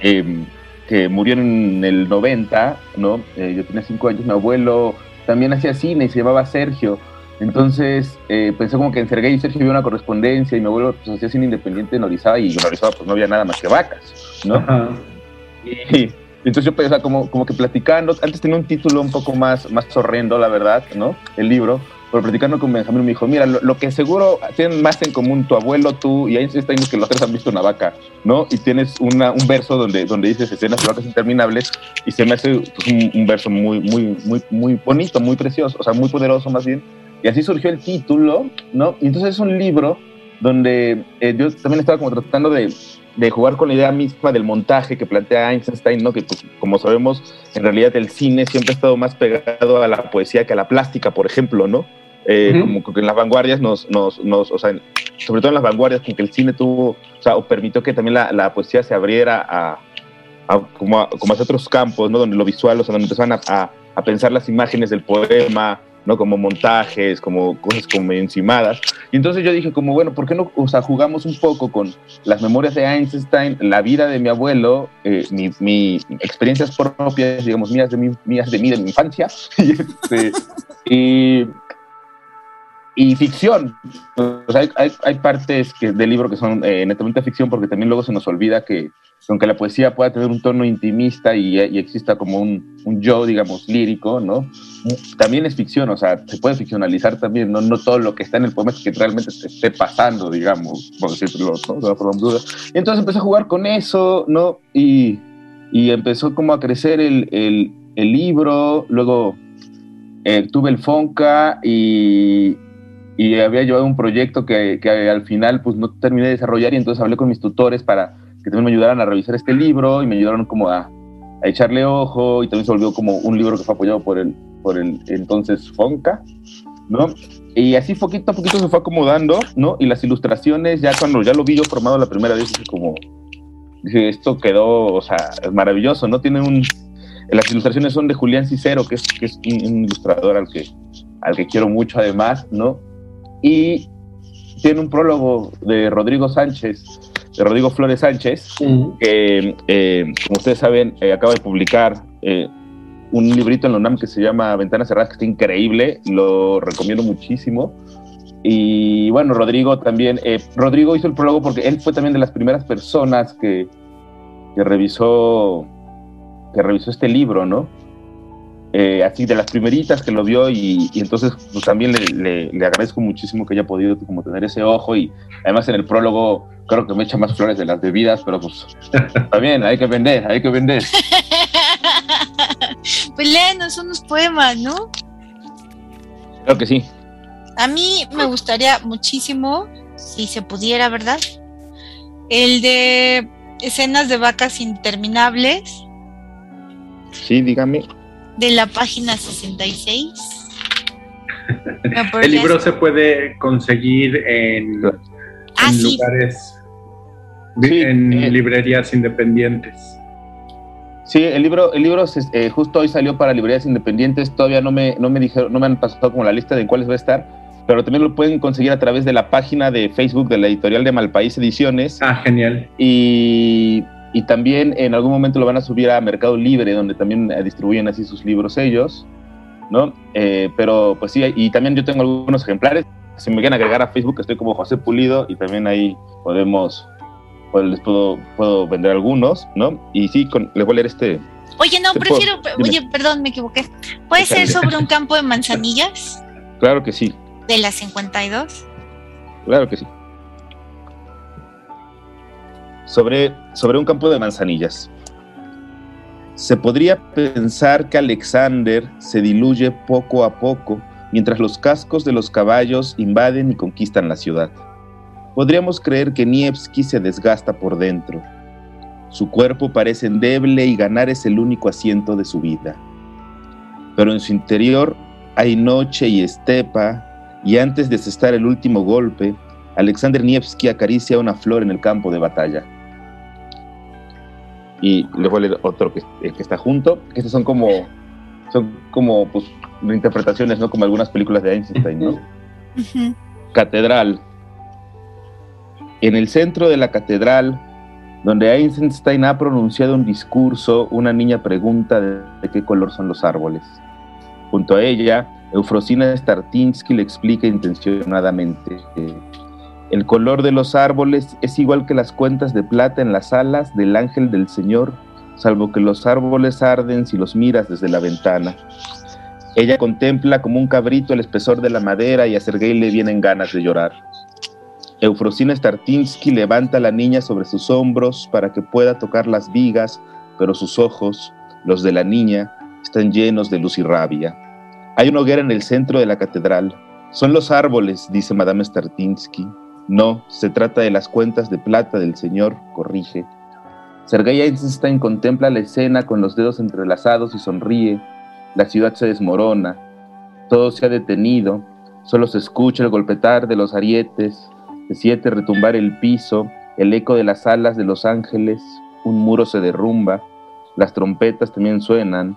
eh, que murió en el 90, ¿no? Eh, yo tenía cinco años, mi abuelo también hacía cine y se llamaba Sergio. Entonces eh, pensé como que en Sergei y Sergio había una correspondencia y mi abuelo pues, hacía cine independiente en Orizaba y en Orizaba pues no había nada más que vacas, ¿no? Y, entonces yo pensaba como, como que platicando, antes tenía un título un poco más, más horrendo, la verdad, ¿no? El libro, pero platicando con Benjamín me dijo, mira, lo, que seguro tienen más en común tu abuelo, tú y Einstein es que los tres han visto una vaca, ¿no? Y tienes una, un verso donde, donde dices escenas de vacas interminables y se me hace pues, un, un verso muy, muy, muy, muy bonito, muy precioso, o sea, muy poderoso más bien. Y así surgió el título, ¿no? Y entonces es un libro donde eh, yo también estaba como tratando de, de jugar con la idea misma del montaje que plantea Einstein, ¿no? Que pues, como sabemos, en realidad el cine siempre ha estado más pegado a la poesía que a la plástica, por ejemplo, ¿no? Eh. Como que en las vanguardias nos, nos, nos, o sea, sobre todo en las vanguardias, como que el cine tuvo, o sea, o permitió que también la, la poesía se abriera a, a- como, a, como hacia otros campos, ¿no? Donde lo visual, o sea, donde empezaban a, a, a pensar las imágenes del poema, ¿no? Como montajes, como cosas como encimadas. Y entonces yo dije como, bueno, ¿por qué no, o sea, jugamos un poco con las memorias de Einstein, la vida de mi abuelo, eh, mi, mi experiencias propias, digamos, mías de mí, mías de mí, de mi infancia, y, este, y, y ficción. Hay, hay partes que, del libro que son eh, netamente ficción porque también luego se nos olvida que aunque la poesía pueda tener un tono intimista y, y exista como un, un yo, digamos, lírico, ¿no? También es ficción, o sea, se puede ficcionalizar también, no, no todo lo que está en el poema es que realmente te esté pasando, digamos, por decirlo, ¿no? De una forma dura. Y entonces empecé a jugar con eso, ¿no? Y, y empezó como a crecer el, el, el libro, luego eh, tuve el Fonca y, y había llevado un proyecto que, que al final pues no terminé de desarrollar y entonces hablé con mis tutores para que también me ayudaran a revisar este libro y me ayudaron como a, a echarle ojo y también se volvió como un libro que fue apoyado por el, por el entonces Fonca, ¿no? Y así poquito a poquito se fue acomodando, ¿no? Y las ilustraciones, ya cuando ya lo vi yo formado la primera vez, dije como, dije, esto quedó, o sea, es maravilloso, ¿no? Tiene un, las ilustraciones son de Julián Cicero, que es, que es un, un ilustrador al que, al que quiero mucho además, ¿no? Y tiene un prólogo de Rodrigo Sánchez, Rodrigo Flores Sánchez, que eh, como ustedes saben, eh, acaba de publicar eh, un librito en la UNAM que se llama Ventanas Cerradas, que está increíble, lo recomiendo muchísimo. Y bueno, Rodrigo también, Rodrigo hizo el prólogo porque él fue también de las primeras personas que, que revisó que revisó este libro, ¿no? Eh, así de las primeritas que lo vio y, entonces pues, también le, agradezco muchísimo que haya podido como tener ese ojo y además en el prólogo creo que me echa más flores de las debidas, pero pues bien, hay que vender, hay que vender. pues léenos unos poemas, ¿no? Creo que sí. A mí me gustaría muchísimo, si se pudiera, ¿verdad? El de escenas de vacas interminables. Sí, dígame de la página 66. el libro se puede conseguir en, ah, lugares, en eh. librerías independientes. Sí, el libro, el libro eh, justo hoy salió para librerías independientes. Todavía no me, no me dijeron, no me han pasado como la lista de cuáles va a estar, pero también lo pueden conseguir a través de la página de Facebook de la editorial de Malpaís Ediciones. Ah, genial. Y y también en algún momento lo van a subir a Mercado Libre, donde también eh, distribuyen así sus libros ellos, ¿no? Eh, pero pues sí, y también yo tengo algunos ejemplares. Si me quieren agregar a Facebook, estoy como José Pulido y también ahí podemos, pues les puedo, puedo vender algunos, ¿no? Y sí, con, les voy a leer este. Oye, no, prefiero, oye, perdón, me equivoqué. ¿Puede ser sobre un campo de manzanillas? Claro que sí. ¿De las 52? Claro que sí sobre, sobre un campo de manzanillas. Se podría pensar que Alexander se diluye poco a poco mientras los cascos de los caballos invaden y conquistan la ciudad. Podríamos creer que Nievski se desgasta por dentro. Su cuerpo parece endeble y ganar es el único asiento de su vida. Pero en su interior hay noche y estepa, y antes de cesar el último golpe, Alexander Nievski acaricia una flor en el campo de batalla y les voy a leer otro que, eh, que está junto, que estos son como, son como pues, reinterpretaciones, ¿no? Como algunas películas de Einstein, ¿no? Catedral. En el centro de la catedral, donde Einstein ha pronunciado un discurso, una niña pregunta de, de qué color son los árboles. Junto a ella, Eufrosina Startinsky le explica intencionadamente el color de los árboles es igual que las cuentas de plata en las alas del ángel del Señor, salvo que los árboles arden si los miras desde la ventana. Ella contempla como un cabrito el espesor de la madera y a Sergei le vienen ganas de llorar. Eufrosina Startinsky levanta a la niña sobre sus hombros para que pueda tocar las vigas, pero sus ojos, los de la niña, están llenos de luz y rabia. Hay una hoguera en el centro de la catedral. Son los árboles, dice Madame Startinsky. No, se trata de las cuentas de plata del Señor, corrige. Sergei Einstein contempla la escena con los dedos entrelazados y sonríe. La ciudad se desmorona. Todo se ha detenido. Solo se escucha el golpetar de los arietes. Se siente retumbar el piso, el eco de las alas de los ángeles. Un muro se derrumba. Las trompetas también suenan.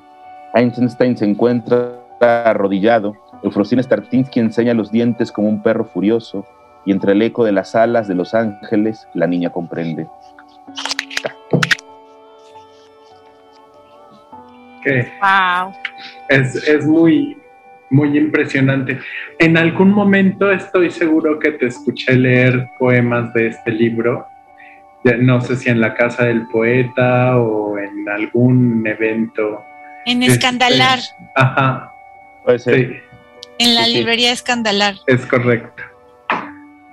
Einstein se encuentra arrodillado. Eufrosina Startinsky enseña los dientes como un perro furioso y entre el eco de las alas de los ángeles la niña comprende. Wow. Es, muy, muy impresionante. En algún momento estoy seguro que te escuché leer poemas de este libro. No sé si en la casa del poeta o en algún evento. En Escandalar. ajá. Puede ser. En la librería Escandalar. Es correcto.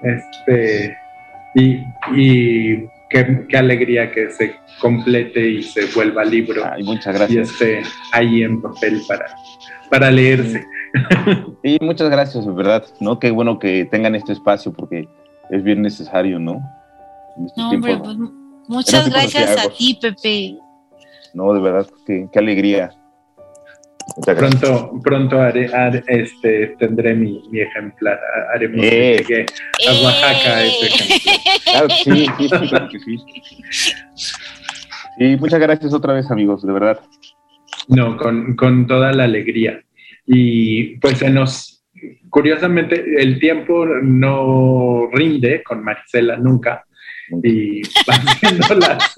Este, y, y qué, alegría que se complete y se vuelva libro. muchas gracias. Y esté ahí en papel para, para leerse. Y muchas gracias, de verdad, ¿no? Qué bueno que tengan este espacio porque es bien necesario, ¿no? no, hombre, pues, muchas gracias a ti, Pepe. No, de verdad, qué, qué alegría. Pronto, pronto haré, este, tendré mi, mi ejemplar. Haremos eh. que a Oaxaca ese ejemplar. sí, sí, claro que sí. Y muchas gracias otra vez, amigos, de verdad. No, con, con toda la alegría. Y pues se nos, curiosamente, el tiempo no rinde con Marcela nunca. Y van siendo las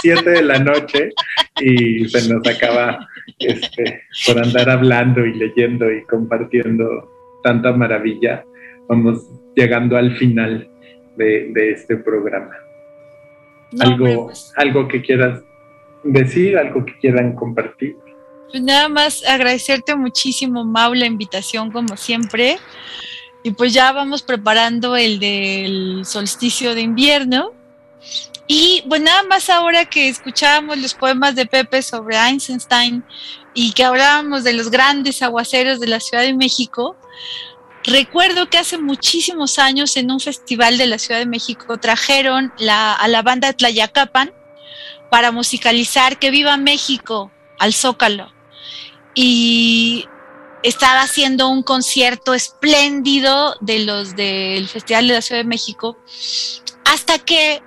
7 de la noche y se nos acaba este, por andar hablando y leyendo y compartiendo tanta maravilla. Vamos llegando al final de, este programa. algo, pues. algo que quieras decir, algo que quieran compartir. Pues nada más agradecerte muchísimo, Mau, la invitación como siempre. Y pues ya vamos preparando el del solsticio de invierno. Y pues nada más ahora que escuchábamos los poemas de Pepe sobre Einstein y que hablábamos de los grandes aguaceros de la Ciudad de México, recuerdo que hace muchísimos años en un festival de la Ciudad de México trajeron a la banda Tlayacapan para musicalizar Que viva México al Zócalo. Y estaba haciendo un concierto espléndido de los del Festival de la Ciudad de México, hasta que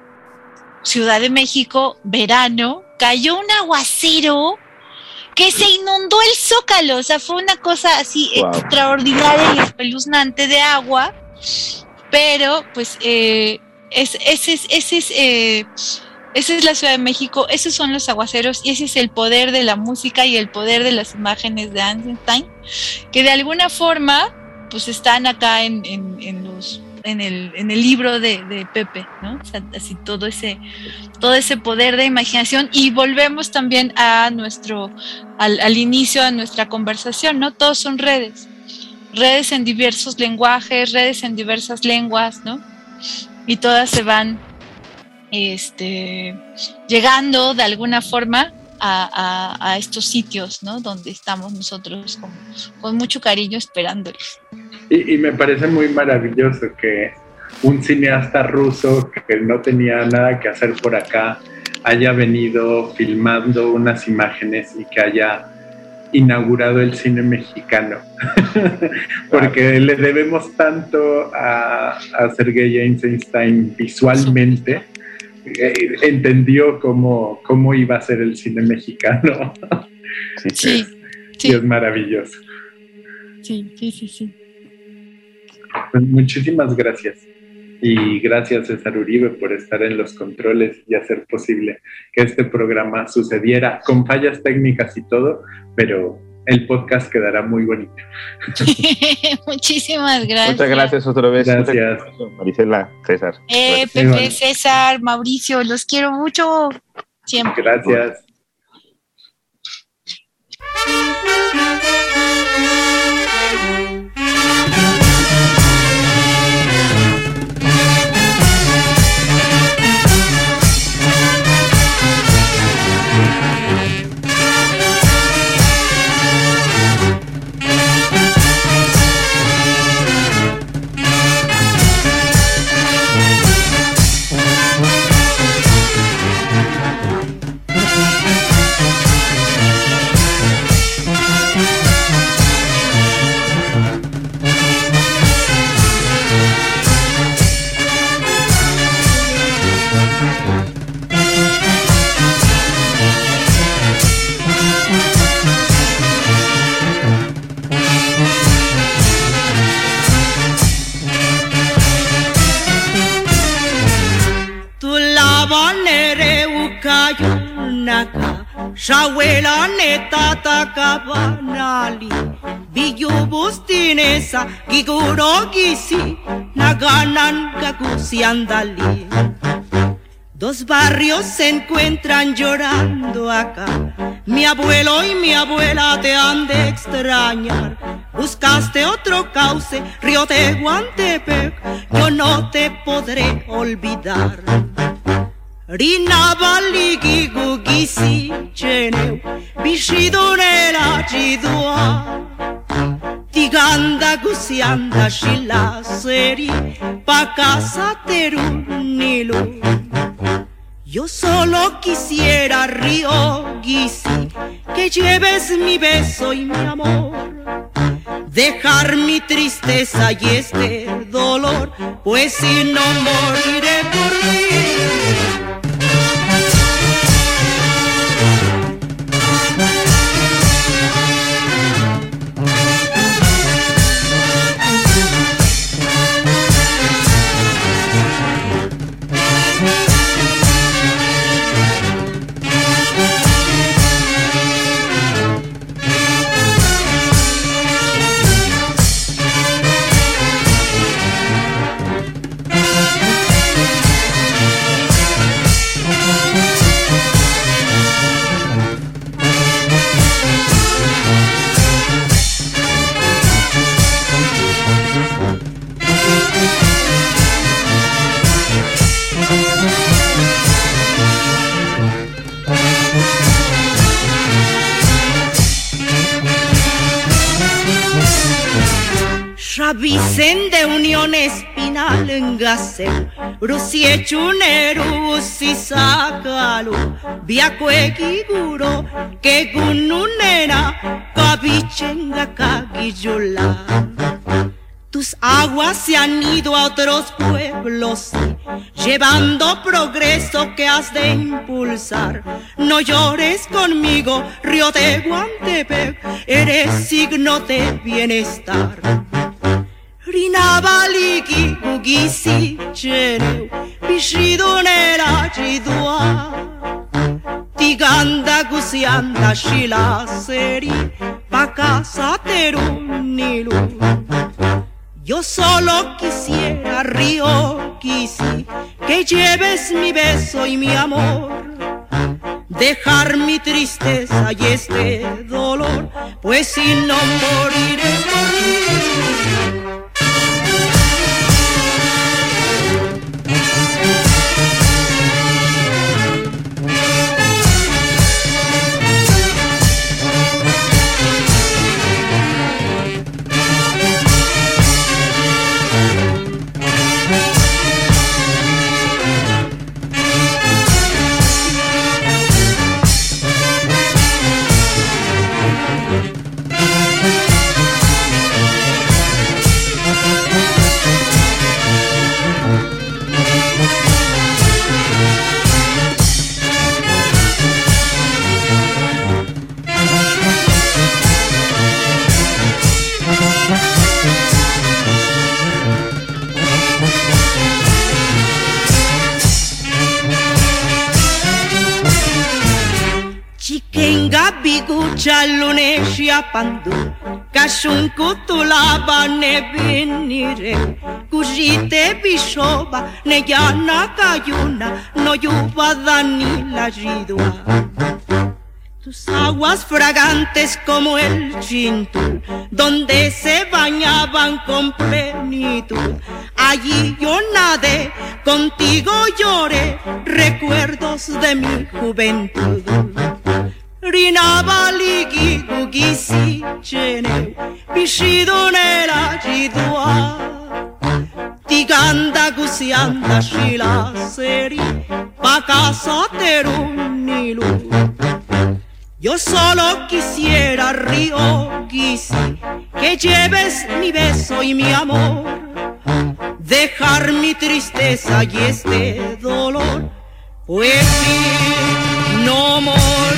Ciudad de México, verano, cayó un aguacero que se inundó el zócalo, o sea, fue una cosa así extraordinaria y espeluznante de agua, pero pues eh, ese es, eh, esa es la Ciudad de México, esos son los aguaceros y ese es el poder de la música y el poder de las imágenes de Einstein, que de alguna forma pues están acá en, los en el, en el libro de, Pepe, ¿no? O sea, así todo ese, todo ese poder de imaginación. Y volvemos también a nuestro, al, al, inicio de nuestra conversación, ¿no? Todos son redes. Redes en diversos lenguajes, redes en diversas lenguas, ¿no? Y todas se van este, llegando de alguna forma a, estos sitios, ¿no? Donde estamos nosotros con, mucho cariño esperándoles. Y, me parece muy maravilloso que un cineasta ruso que no tenía nada que hacer por acá haya venido filmando unas imágenes y que haya inaugurado el cine mexicano, porque le debemos tanto a, a Sergei Einstein visualmente entendió cómo, cómo iba a ser el cine mexicano. Sí, sí, es maravilloso. Sí, sí, sí, sí. Pues muchísimas gracias. Y gracias César Uribe por estar en los controles y hacer posible que este programa sucediera con fallas técnicas y todo, pero el podcast quedará muy bonito. Muchísimas gracias. Muchas gracias otra vez. Gracias. Marisela, César. Eh, Pepe, César, Mauricio, los quiero mucho. Siempre. Gracias. Shawela netata kabanali Biyu bustinesa giguro gisi Naganan kagusi andali. Dos barrios se encuentran llorando acá Mi abuelo y mi abuela te han de extrañar. Buscaste otro cauce, río de Guantepec Yo no te podré olvidar Rinabali gugisi ceneu Bishidonera cidua Tiganda gusianda shila seri Pa casa terunilu Yo solo quisiera, Río Gisi, que lleves mi beso y mi amor. Dejar mi tristeza y este dolor, pues si no moriré por ti. De unión espinal en gaseu, rusiechuneru si sakalu, guro que gununera, kabichenga kagiyula. Tus aguas se han ido a otros pueblos, llevando progreso que has de impulsar. No llores conmigo, río de Guantepec, eres signo de bienestar. Rinabaliki ugisi cheneu, nera jidua. Tiganda gusianda shila seri, casa terunilu. Yo solo quisiera, Río Kisi, que lleves mi beso y mi amor. Dejar mi tristeza y este dolor, pues si no moriré Chalune pandu Kashun kutulaba ne binire Kujite bishoba ne yana kayuna No yuba dani la ridua tus aguas fragantes como el chintu, donde se bañaban con plenitud. Allí yo nadé, contigo lloré, recuerdos de mi juventud. Rinabaligi gugisi cene Bishidonera jidua Tiganda gusianda shila seri Pa casa terunilu Yo solo quisiera río Gisi Que lleves mi beso y mi amor. Dejar mi tristeza y este dolor Pues sí, no ti.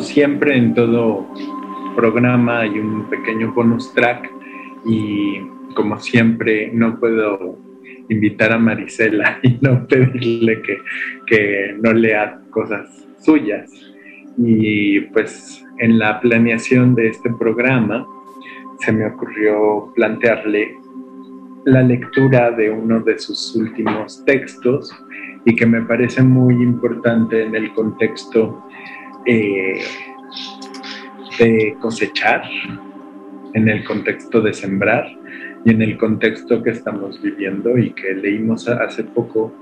Siempre en todo programa hay un pequeño bonus track y como siempre no puedo invitar a Marisela y no pedirle que, que no lea cosas suyas. Y pues en la planeación de este programa se me ocurrió plantearle la lectura de uno de sus últimos textos y que me parece muy importante en el contexto eh, de cosechar, en el contexto de sembrar y en el contexto que estamos viviendo y que leímos hace poco.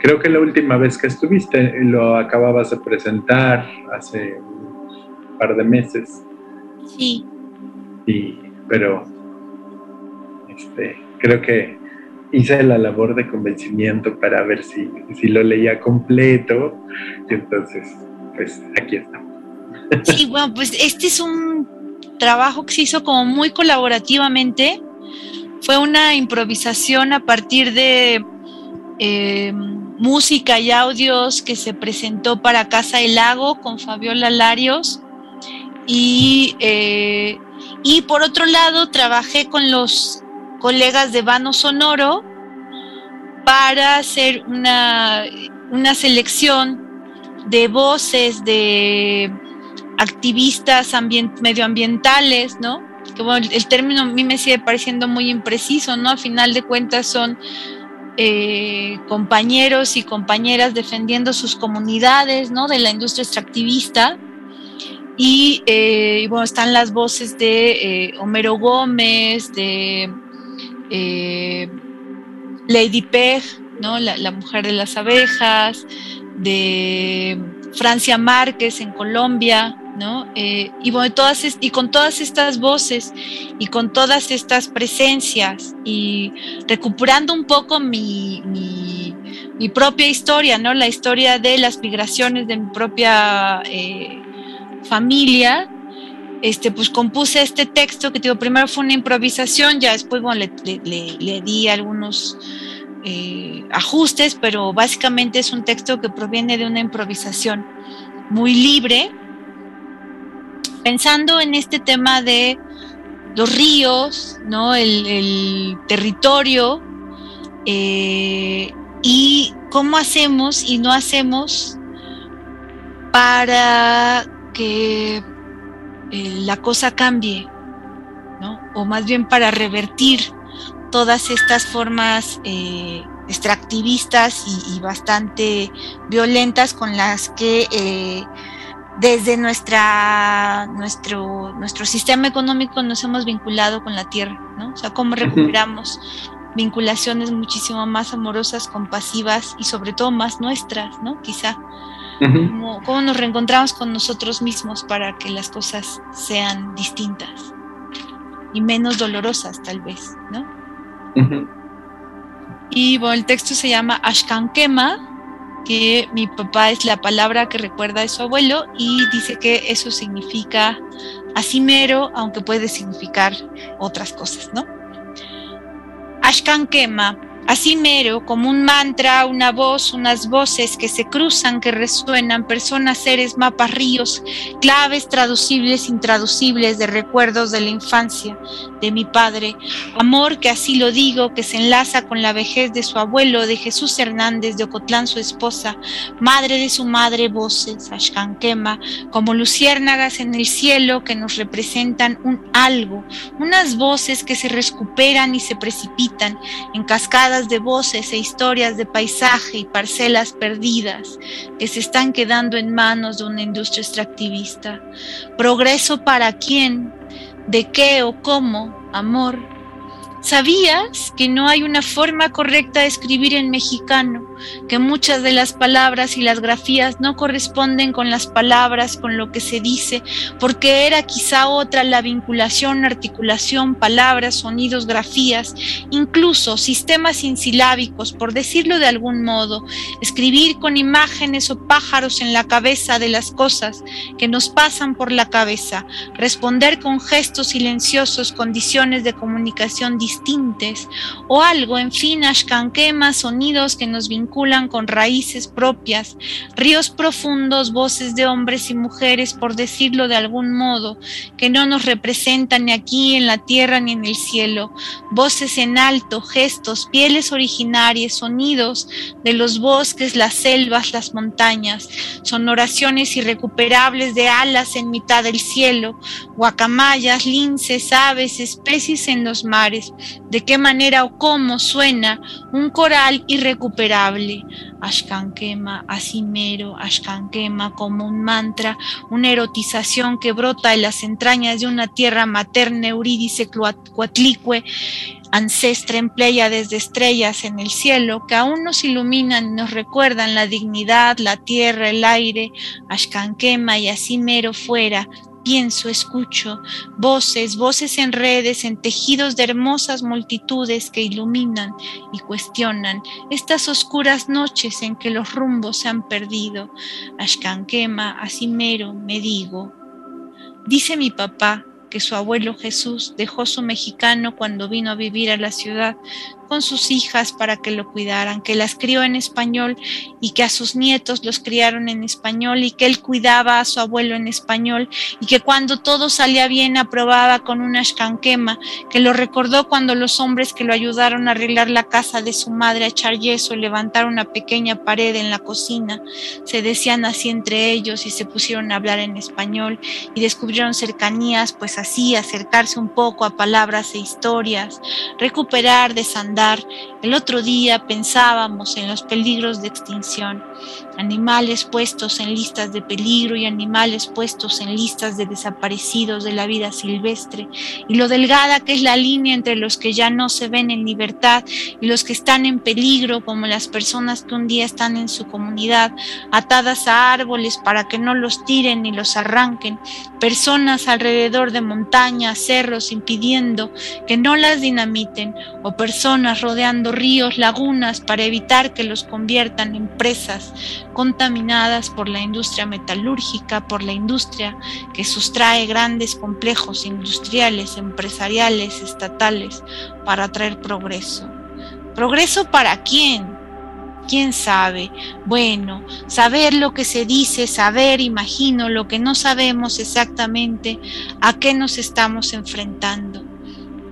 Creo que la última vez que estuviste lo acababas de presentar hace un par de meses. Sí. Y, pero este, creo que hice la labor de convencimiento para ver si, si lo leía completo. Y entonces, pues aquí estamos. Sí, bueno, pues este es un trabajo que se hizo como muy colaborativamente. Fue una improvisación a partir de, em, música y audios que se presentó para Casa del Lago con Fabiola Larios. Y, eh, y por otro lado, trabajé con los colegas de Vano Sonoro para hacer una, una selección de voces de activistas medioambientales, ¿no? Que bueno, el, término a mí me sigue pareciendo muy impreciso, ¿no? A final de cuentas son eh, compañeros y compañeras defendiendo sus comunidades, ¿no? De la industria extractivista. Y, eh, bueno, están las voces de eh, Homero Gómez, de Lady Peg, ¿no? La, mujer de las abejas, de Francia Márquez en Colombia, ¿no? Eh, y, bueno, todas y con todas estas voces y con todas estas presencias y recuperando un poco mi, propia historia, ¿no? La historia de las migraciones de mi propia eh, familia, este, pues compuse este texto que digo, primero fue una improvisación, ya después bueno, le, di algunos eh, ajustes, pero básicamente es un texto que proviene de una improvisación muy libre, pensando en este tema de los ríos, ¿no? el, territorio eh, y cómo hacemos y no hacemos para que eh, la cosa cambie, ¿no? o más bien para revertir todas estas formas eh, extractivistas y, bastante violentas con las que eh, desde nuestra, nuestro, nuestro sistema económico nos hemos vinculado con la tierra, ¿no? O sea, cómo recuperamos vinculaciones muchísimo más amorosas, compasivas y sobre todo más nuestras, ¿no? Quizá cómo, nos reencontramos con nosotros mismos para que las cosas sean distintas y menos dolorosas tal vez, ¿no? Y bueno, el texto se llama Ashkankema, que mi papá es la palabra que recuerda a su abuelo y dice que eso significa asimero, aunque puede significar otras cosas, ¿no? Ashkankema Así mero, como un mantra, una voz, unas voces que se cruzan, que resuenan, personas, seres, mapas, ríos, claves traducibles, intraducibles de recuerdos de la infancia de mi padre. Amor que así lo digo, que se enlaza con la vejez de su abuelo, de Jesús Hernández, de Ocotlán su esposa, madre de su madre, voces, Ashkanquema, como luciérnagas en el cielo que nos representan un algo, unas voces que se recuperan y se precipitan en cascadas de voces e historias de paisaje y parcelas perdidas que se están quedando en manos de una industria extractivista. Progreso para quién, de qué o cómo, amor, ¿Sabías que no hay una forma correcta de escribir en mexicano? Que muchas de las palabras y las grafías no corresponden con las palabras, con lo que se dice, porque era quizá otra la vinculación, articulación, palabras, sonidos, grafías, incluso sistemas insilábicos, por decirlo de algún modo, escribir con imágenes o pájaros en la cabeza de las cosas que nos pasan por la cabeza, responder con gestos silenciosos, condiciones de comunicación distintas o algo, en fin, ashkanquemas, sonidos que nos vinculan con raíces propias, ríos profundos, voces de hombres y mujeres, por decirlo de algún modo, que no nos representan ni aquí en la tierra ni en el cielo, voces en alto, gestos, pieles originarias, sonidos de los bosques, las selvas, las montañas, son oraciones irrecuperables de alas en mitad del cielo, guacamayas, linces, aves, especies en los mares, de qué manera o cómo suena un coral irrecuperable. Ashkankema, Asimero, como un mantra, una erotización que brota de las entrañas de una tierra materna, Eurídice Cuatlicue, ancestra en desde estrellas en el cielo, que aún nos iluminan y nos recuerdan la dignidad, la tierra, el aire, Ashkankema y Asimero fuera, pienso, escucho, voces, voces en redes, en tejidos de hermosas multitudes que iluminan y cuestionan estas oscuras noches en que los rumbos se han perdido. Ashkanquema, Asimero, me digo. Dice mi papá que su abuelo Jesús dejó su mexicano cuando vino a vivir a la ciudad con sus hijas para que lo cuidaran, que las crió en español y que a sus nietos los criaron en español y que él cuidaba a su abuelo en español y que cuando todo salía bien aprobaba con una escanquema, que lo recordó cuando los hombres que lo ayudaron a arreglar la casa de su madre a echar yeso, levantar una pequeña pared en la cocina, se decían así entre ellos y se pusieron a hablar en español y descubrieron cercanías, pues así acercarse un poco a palabras e historias, recuperar, desandar. El otro día pensábamos en los peligros de extinción, animales puestos en listas de peligro y animales puestos en listas de desaparecidos de la vida silvestre, y lo delgada que es la línea entre los que ya no se ven en libertad y los que están en peligro, como las personas que un día están en su comunidad, atadas a árboles para que no los tiren ni los arranquen, personas alrededor de montañas, cerros, impidiendo que no las dinamiten, o personas rodeando ríos, lagunas, para evitar que los conviertan en presas contaminadas por la industria metalúrgica, por la industria que sustrae grandes complejos industriales, empresariales, estatales, para traer progreso. ¿Progreso para quién? ¿Quién sabe? Bueno, saber lo que se dice, saber, imagino, lo que no sabemos exactamente, a qué nos estamos enfrentando.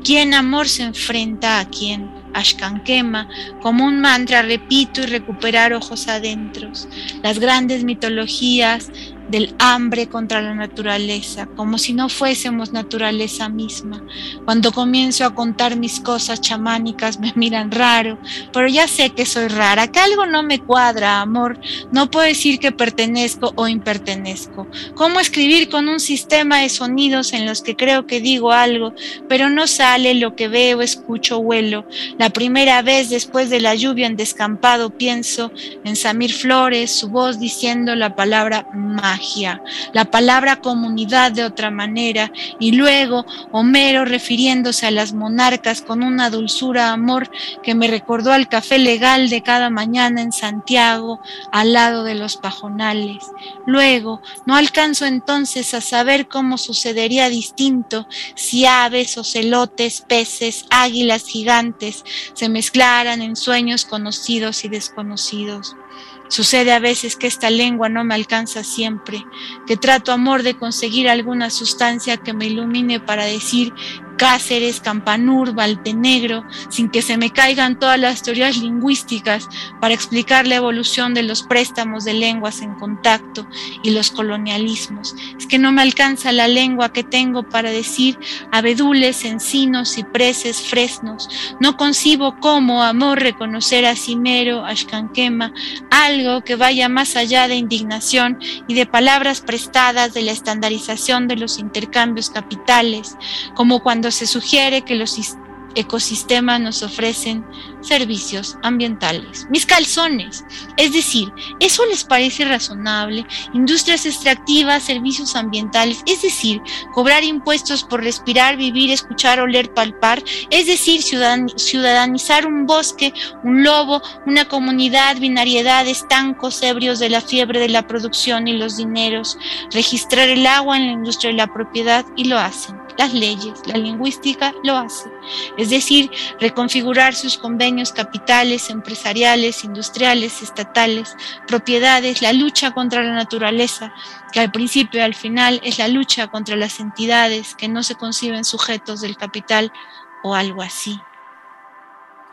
¿Quién amor se enfrenta a quién? Ashkankema, como un mantra repito y recuperar ojos adentros. Las grandes mitologías del hambre contra la naturaleza, como si no fuésemos naturaleza misma. Cuando comienzo a contar mis cosas chamánicas me miran raro, pero ya sé que soy rara, que algo no me cuadra, amor. No puedo decir que pertenezco o impertenezco. ¿Cómo escribir con un sistema de sonidos en los que creo que digo algo, pero no sale lo que veo, escucho, huelo? La primera vez después de la lluvia en descampado pienso en Samir Flores, su voz diciendo la palabra la palabra comunidad de otra manera, y luego Homero refiriéndose a las monarcas con una dulzura amor que me recordó al café legal de cada mañana en Santiago, al lado de los pajonales. Luego, no alcanzo entonces a saber cómo sucedería distinto si aves, ocelotes, peces, águilas gigantes se mezclaran en sueños conocidos y desconocidos. Sucede a veces que esta lengua no me alcanza siempre, que trato amor de conseguir alguna sustancia que me ilumine para decir Cáceres, Campanur, Valtenegro, sin que se me caigan todas las teorías lingüísticas para explicar la evolución de los préstamos de lenguas en contacto y los colonialismos. Es que no me alcanza la lengua que tengo para decir abedules, encinos, cipreses, fresnos. No concibo cómo, amor, reconocer a Cimero, a Shkanquema, algo que vaya más allá de indignación y de palabras prestadas de la estandarización de los intercambios capitales, como cuando se sugiere que los ecosistemas nos ofrecen servicios ambientales. Mis calzones. Es decir, ¿eso les parece razonable? Industrias extractivas, servicios ambientales. Es decir, cobrar impuestos por respirar, vivir, escuchar, oler, palpar. Es decir, ciudadanizar un bosque, un lobo, una comunidad, binariedad, estancos, ebrios de la fiebre de la producción y los dineros. Registrar el agua en la industria de la propiedad y lo hacen las leyes, la lingüística lo hace. Es decir, reconfigurar sus convenios capitales, empresariales, industriales, estatales, propiedades, la lucha contra la naturaleza, que al principio y al final es la lucha contra las entidades que no se conciben sujetos del capital o algo así.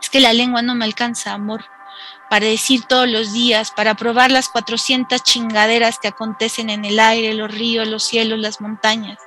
Es que la lengua no me alcanza, amor para decir todos los días, para probar las 400 chingaderas que acontecen en el aire, los ríos, los cielos, las montañas,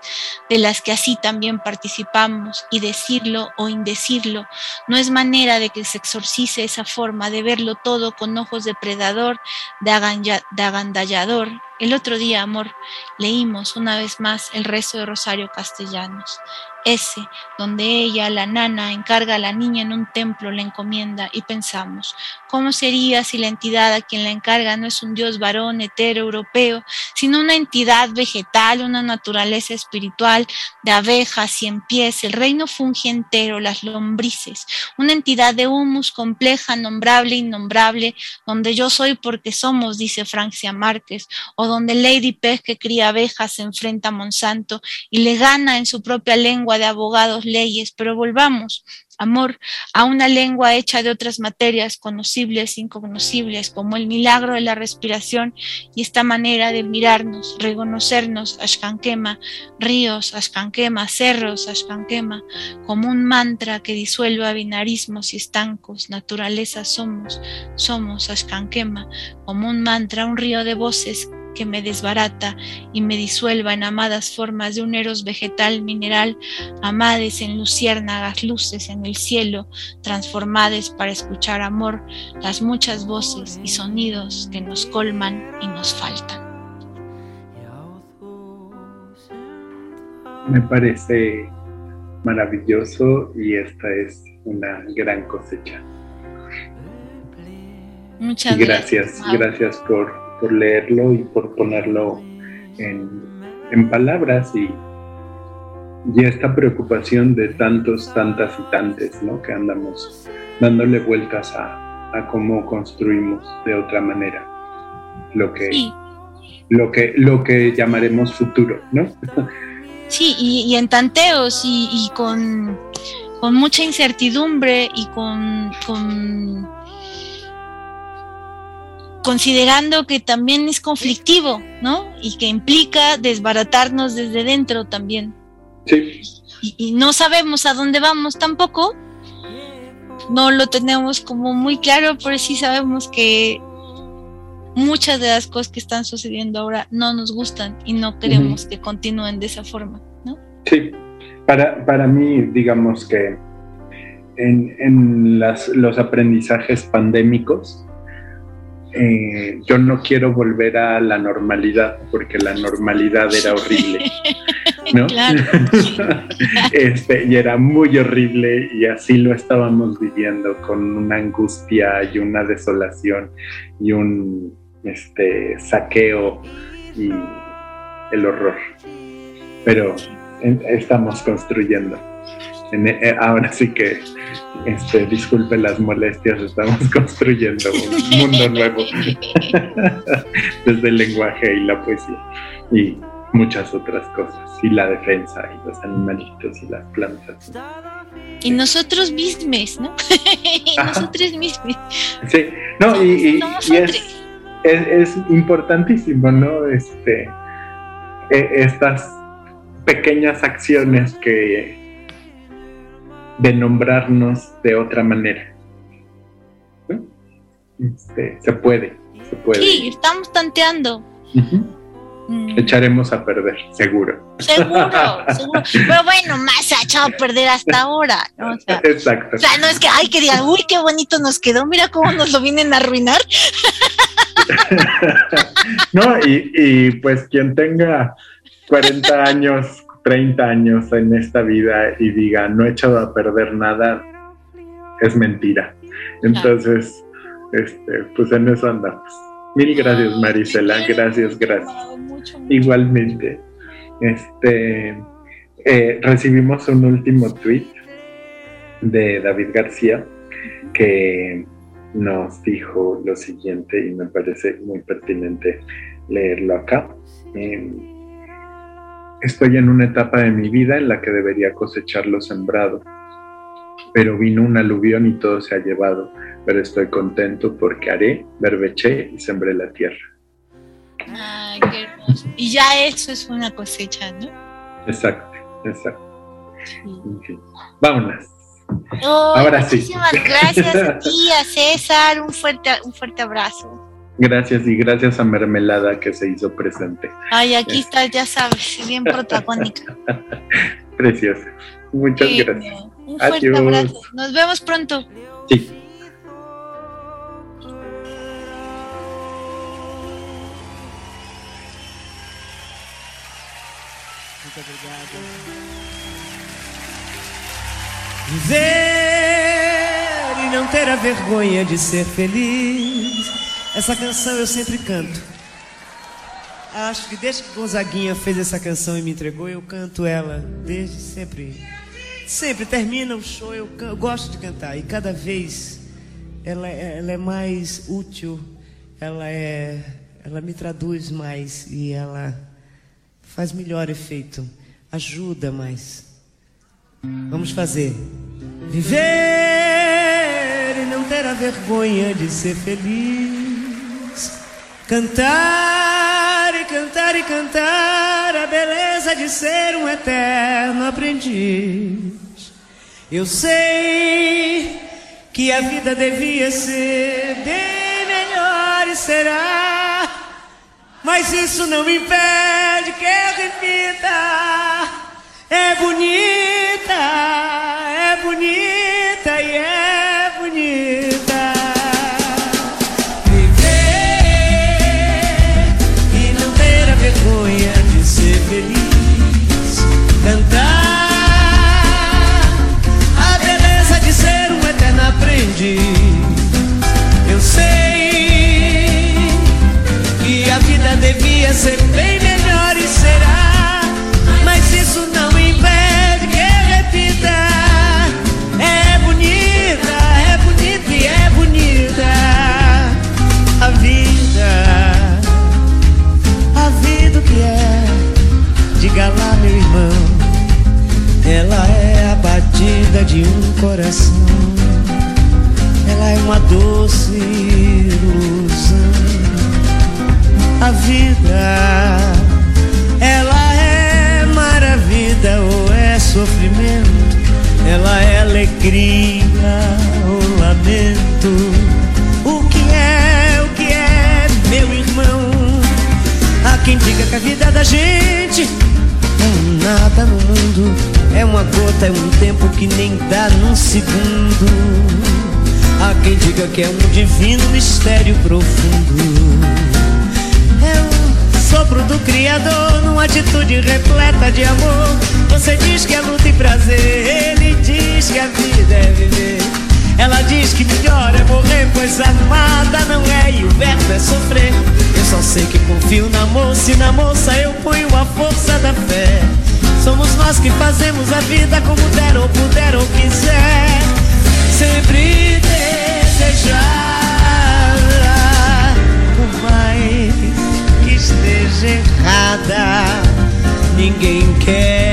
de las que así también participamos, y decirlo o indecirlo, no es manera de que se exorcice esa forma de verlo todo con ojos de predador, de, agandallador. El otro día, amor, leímos una vez más el rezo de Rosario Castellanos ese donde ella, la nana, encarga a la niña en un templo, la encomienda y pensamos, ¿cómo sería si la entidad a quien la encarga no es un dios varón hetero europeo, sino una entidad vegetal, una naturaleza espiritual de abejas y en pies, el reino funge entero, las lombrices, una entidad de humus compleja, nombrable, innombrable, donde yo soy porque somos, dice Francia Márquez, o donde Lady Pez que cría abejas se enfrenta a Monsanto y le gana en su propia lengua de abogados, leyes, pero volvamos, amor, a una lengua hecha de otras materias conocibles, incognoscibles, como el milagro de la respiración y esta manera de mirarnos, reconocernos, Ashkankema, ríos, Ashkankema, cerros, Ashkankema, como un mantra que disuelva binarismos y estancos, naturaleza somos, somos Ashkankema, como un mantra, un río de voces que me desbarata y me disuelva en amadas formas de un eros vegetal mineral, amades en luciérnagas luces en el cielo, transformades para escuchar amor, las muchas voces y sonidos que nos colman y nos faltan. Me parece maravilloso y esta es una gran cosecha. Muchas gracias. Gracias, gracias por por leerlo y por ponerlo en, palabras y, y, esta preocupación de tantos, tantas y tantes, ¿no? Que andamos dándole vueltas a, a cómo construimos de otra manera lo que, lo que, lo que llamaremos futuro, ¿no? Sí, y, en tanteos y, con, con, mucha incertidumbre y con, con considerando que también es conflictivo, ¿no? Y que implica desbaratarnos desde dentro también. Sí. Y, no sabemos a dónde vamos tampoco. No lo tenemos como muy claro, pero sí sabemos que muchas de las cosas que están sucediendo ahora no nos gustan y no queremos que continúen de esa forma, ¿no? Sí. Para, para mí, digamos que en, en las, los aprendizajes pandémicos, eh, yo no quiero volver a la normalidad porque la normalidad era horrible, ¿no? este, y era muy horrible y así lo estábamos viviendo con una angustia y una desolación y un este, saqueo y el horror. Pero estamos construyendo. Eh, ahora sí que este, disculpe las molestias, estamos construyendo un mundo nuevo desde el lenguaje y la poesía y muchas otras cosas, y la defensa y los animalitos y las plantas. Y nosotros mismos, ¿no? nosotros mismos. Sí, no, y, es, es, importantísimo, ¿no? Este, e, estas pequeñas acciones que de nombrarnos de otra manera. Este, se puede, se puede. Sí, estamos tanteando. Mm. Echaremos a perder, seguro. Seguro, seguro. Pero bueno, más se ha echado a perder hasta ahora. Exacto. O sea, no es que, ay, que digan, uy, qué bonito nos quedó, mira cómo nos lo vienen a arruinar. no, y, y pues quien tenga 40 años 30 años en esta vida y diga, no he echado a perder nada, es mentira. Entonces, este, pues en eso andamos. Mil gracias, Marisela. Gracias, gracias. Igualmente. Este, eh, recibimos un último tweet de David García que nos dijo lo siguiente y me parece muy pertinente leerlo acá. Em, Estoy en una etapa de mi vida en la que debería cosechar lo sembrado, pero vino un aluvión y todo se ha llevado, pero estoy contento porque haré, berbeché y sembré la tierra. Ay, qué hermoso. Y ya eso es una cosecha, ¿no? Exacto, exacto. Vámonos. Ahora sí. Muchísimas gracias a ti, a César. Un fuerte, un fuerte abrazo. Gracias y gracias a Mermelada que se hizo presente. Ay, aquí está, ya sabes, bien protagónica. Preciosa. Muchas gracias. Un fuerte abrazo. Nos vemos pronto. Sí. Viver e não ter a vergonha de ser feliz Essa canção eu sempre canto. Acho que desde que Gonzaguinha fez essa canção e me entregou, eu canto ela desde sempre. Sempre termina o show, eu, eu gosto de cantar e cada vez ela, é, ela é mais útil, ela é, ela me traduz mais e ela faz melhor efeito, ajuda mais. Vamos fazer. Viver e não ter a vergonha de ser feliz. Cantar e cantar e cantar a beleza de ser um eterno aprendiz. Eu sei que a vida devia ser bem melhor e será, mas isso não impede que eu repita. É bonita, é bonita coração. Ela é uma doce ilusão. A vida, ela é maravilha ou é sofrimento? Ela é alegria ou lamento? O que é, o que é, meu irmão? Há quem diga que a vida da gente é um nada no mundo, é uma gota, é um tempo que nem dá num segundo. Há quem diga que é um divino mistério profundo. É um sopro do Criador numa atitude repleta de amor. Você diz que é luta e prazer, ele diz que a vida é viver. Ela diz que melhor é morrer, pois amada não é e o verbo é sofrer. Eu só sei que confio na moça e na moça eu ponho a força da fé. Somos nós que fazemos a vida como der ou puder ou quiser. Sempre desejar, por mais que esteja errada, ninguém quer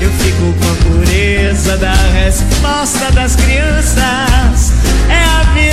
Eu fico com a pureza da resposta das crianças. É a vida.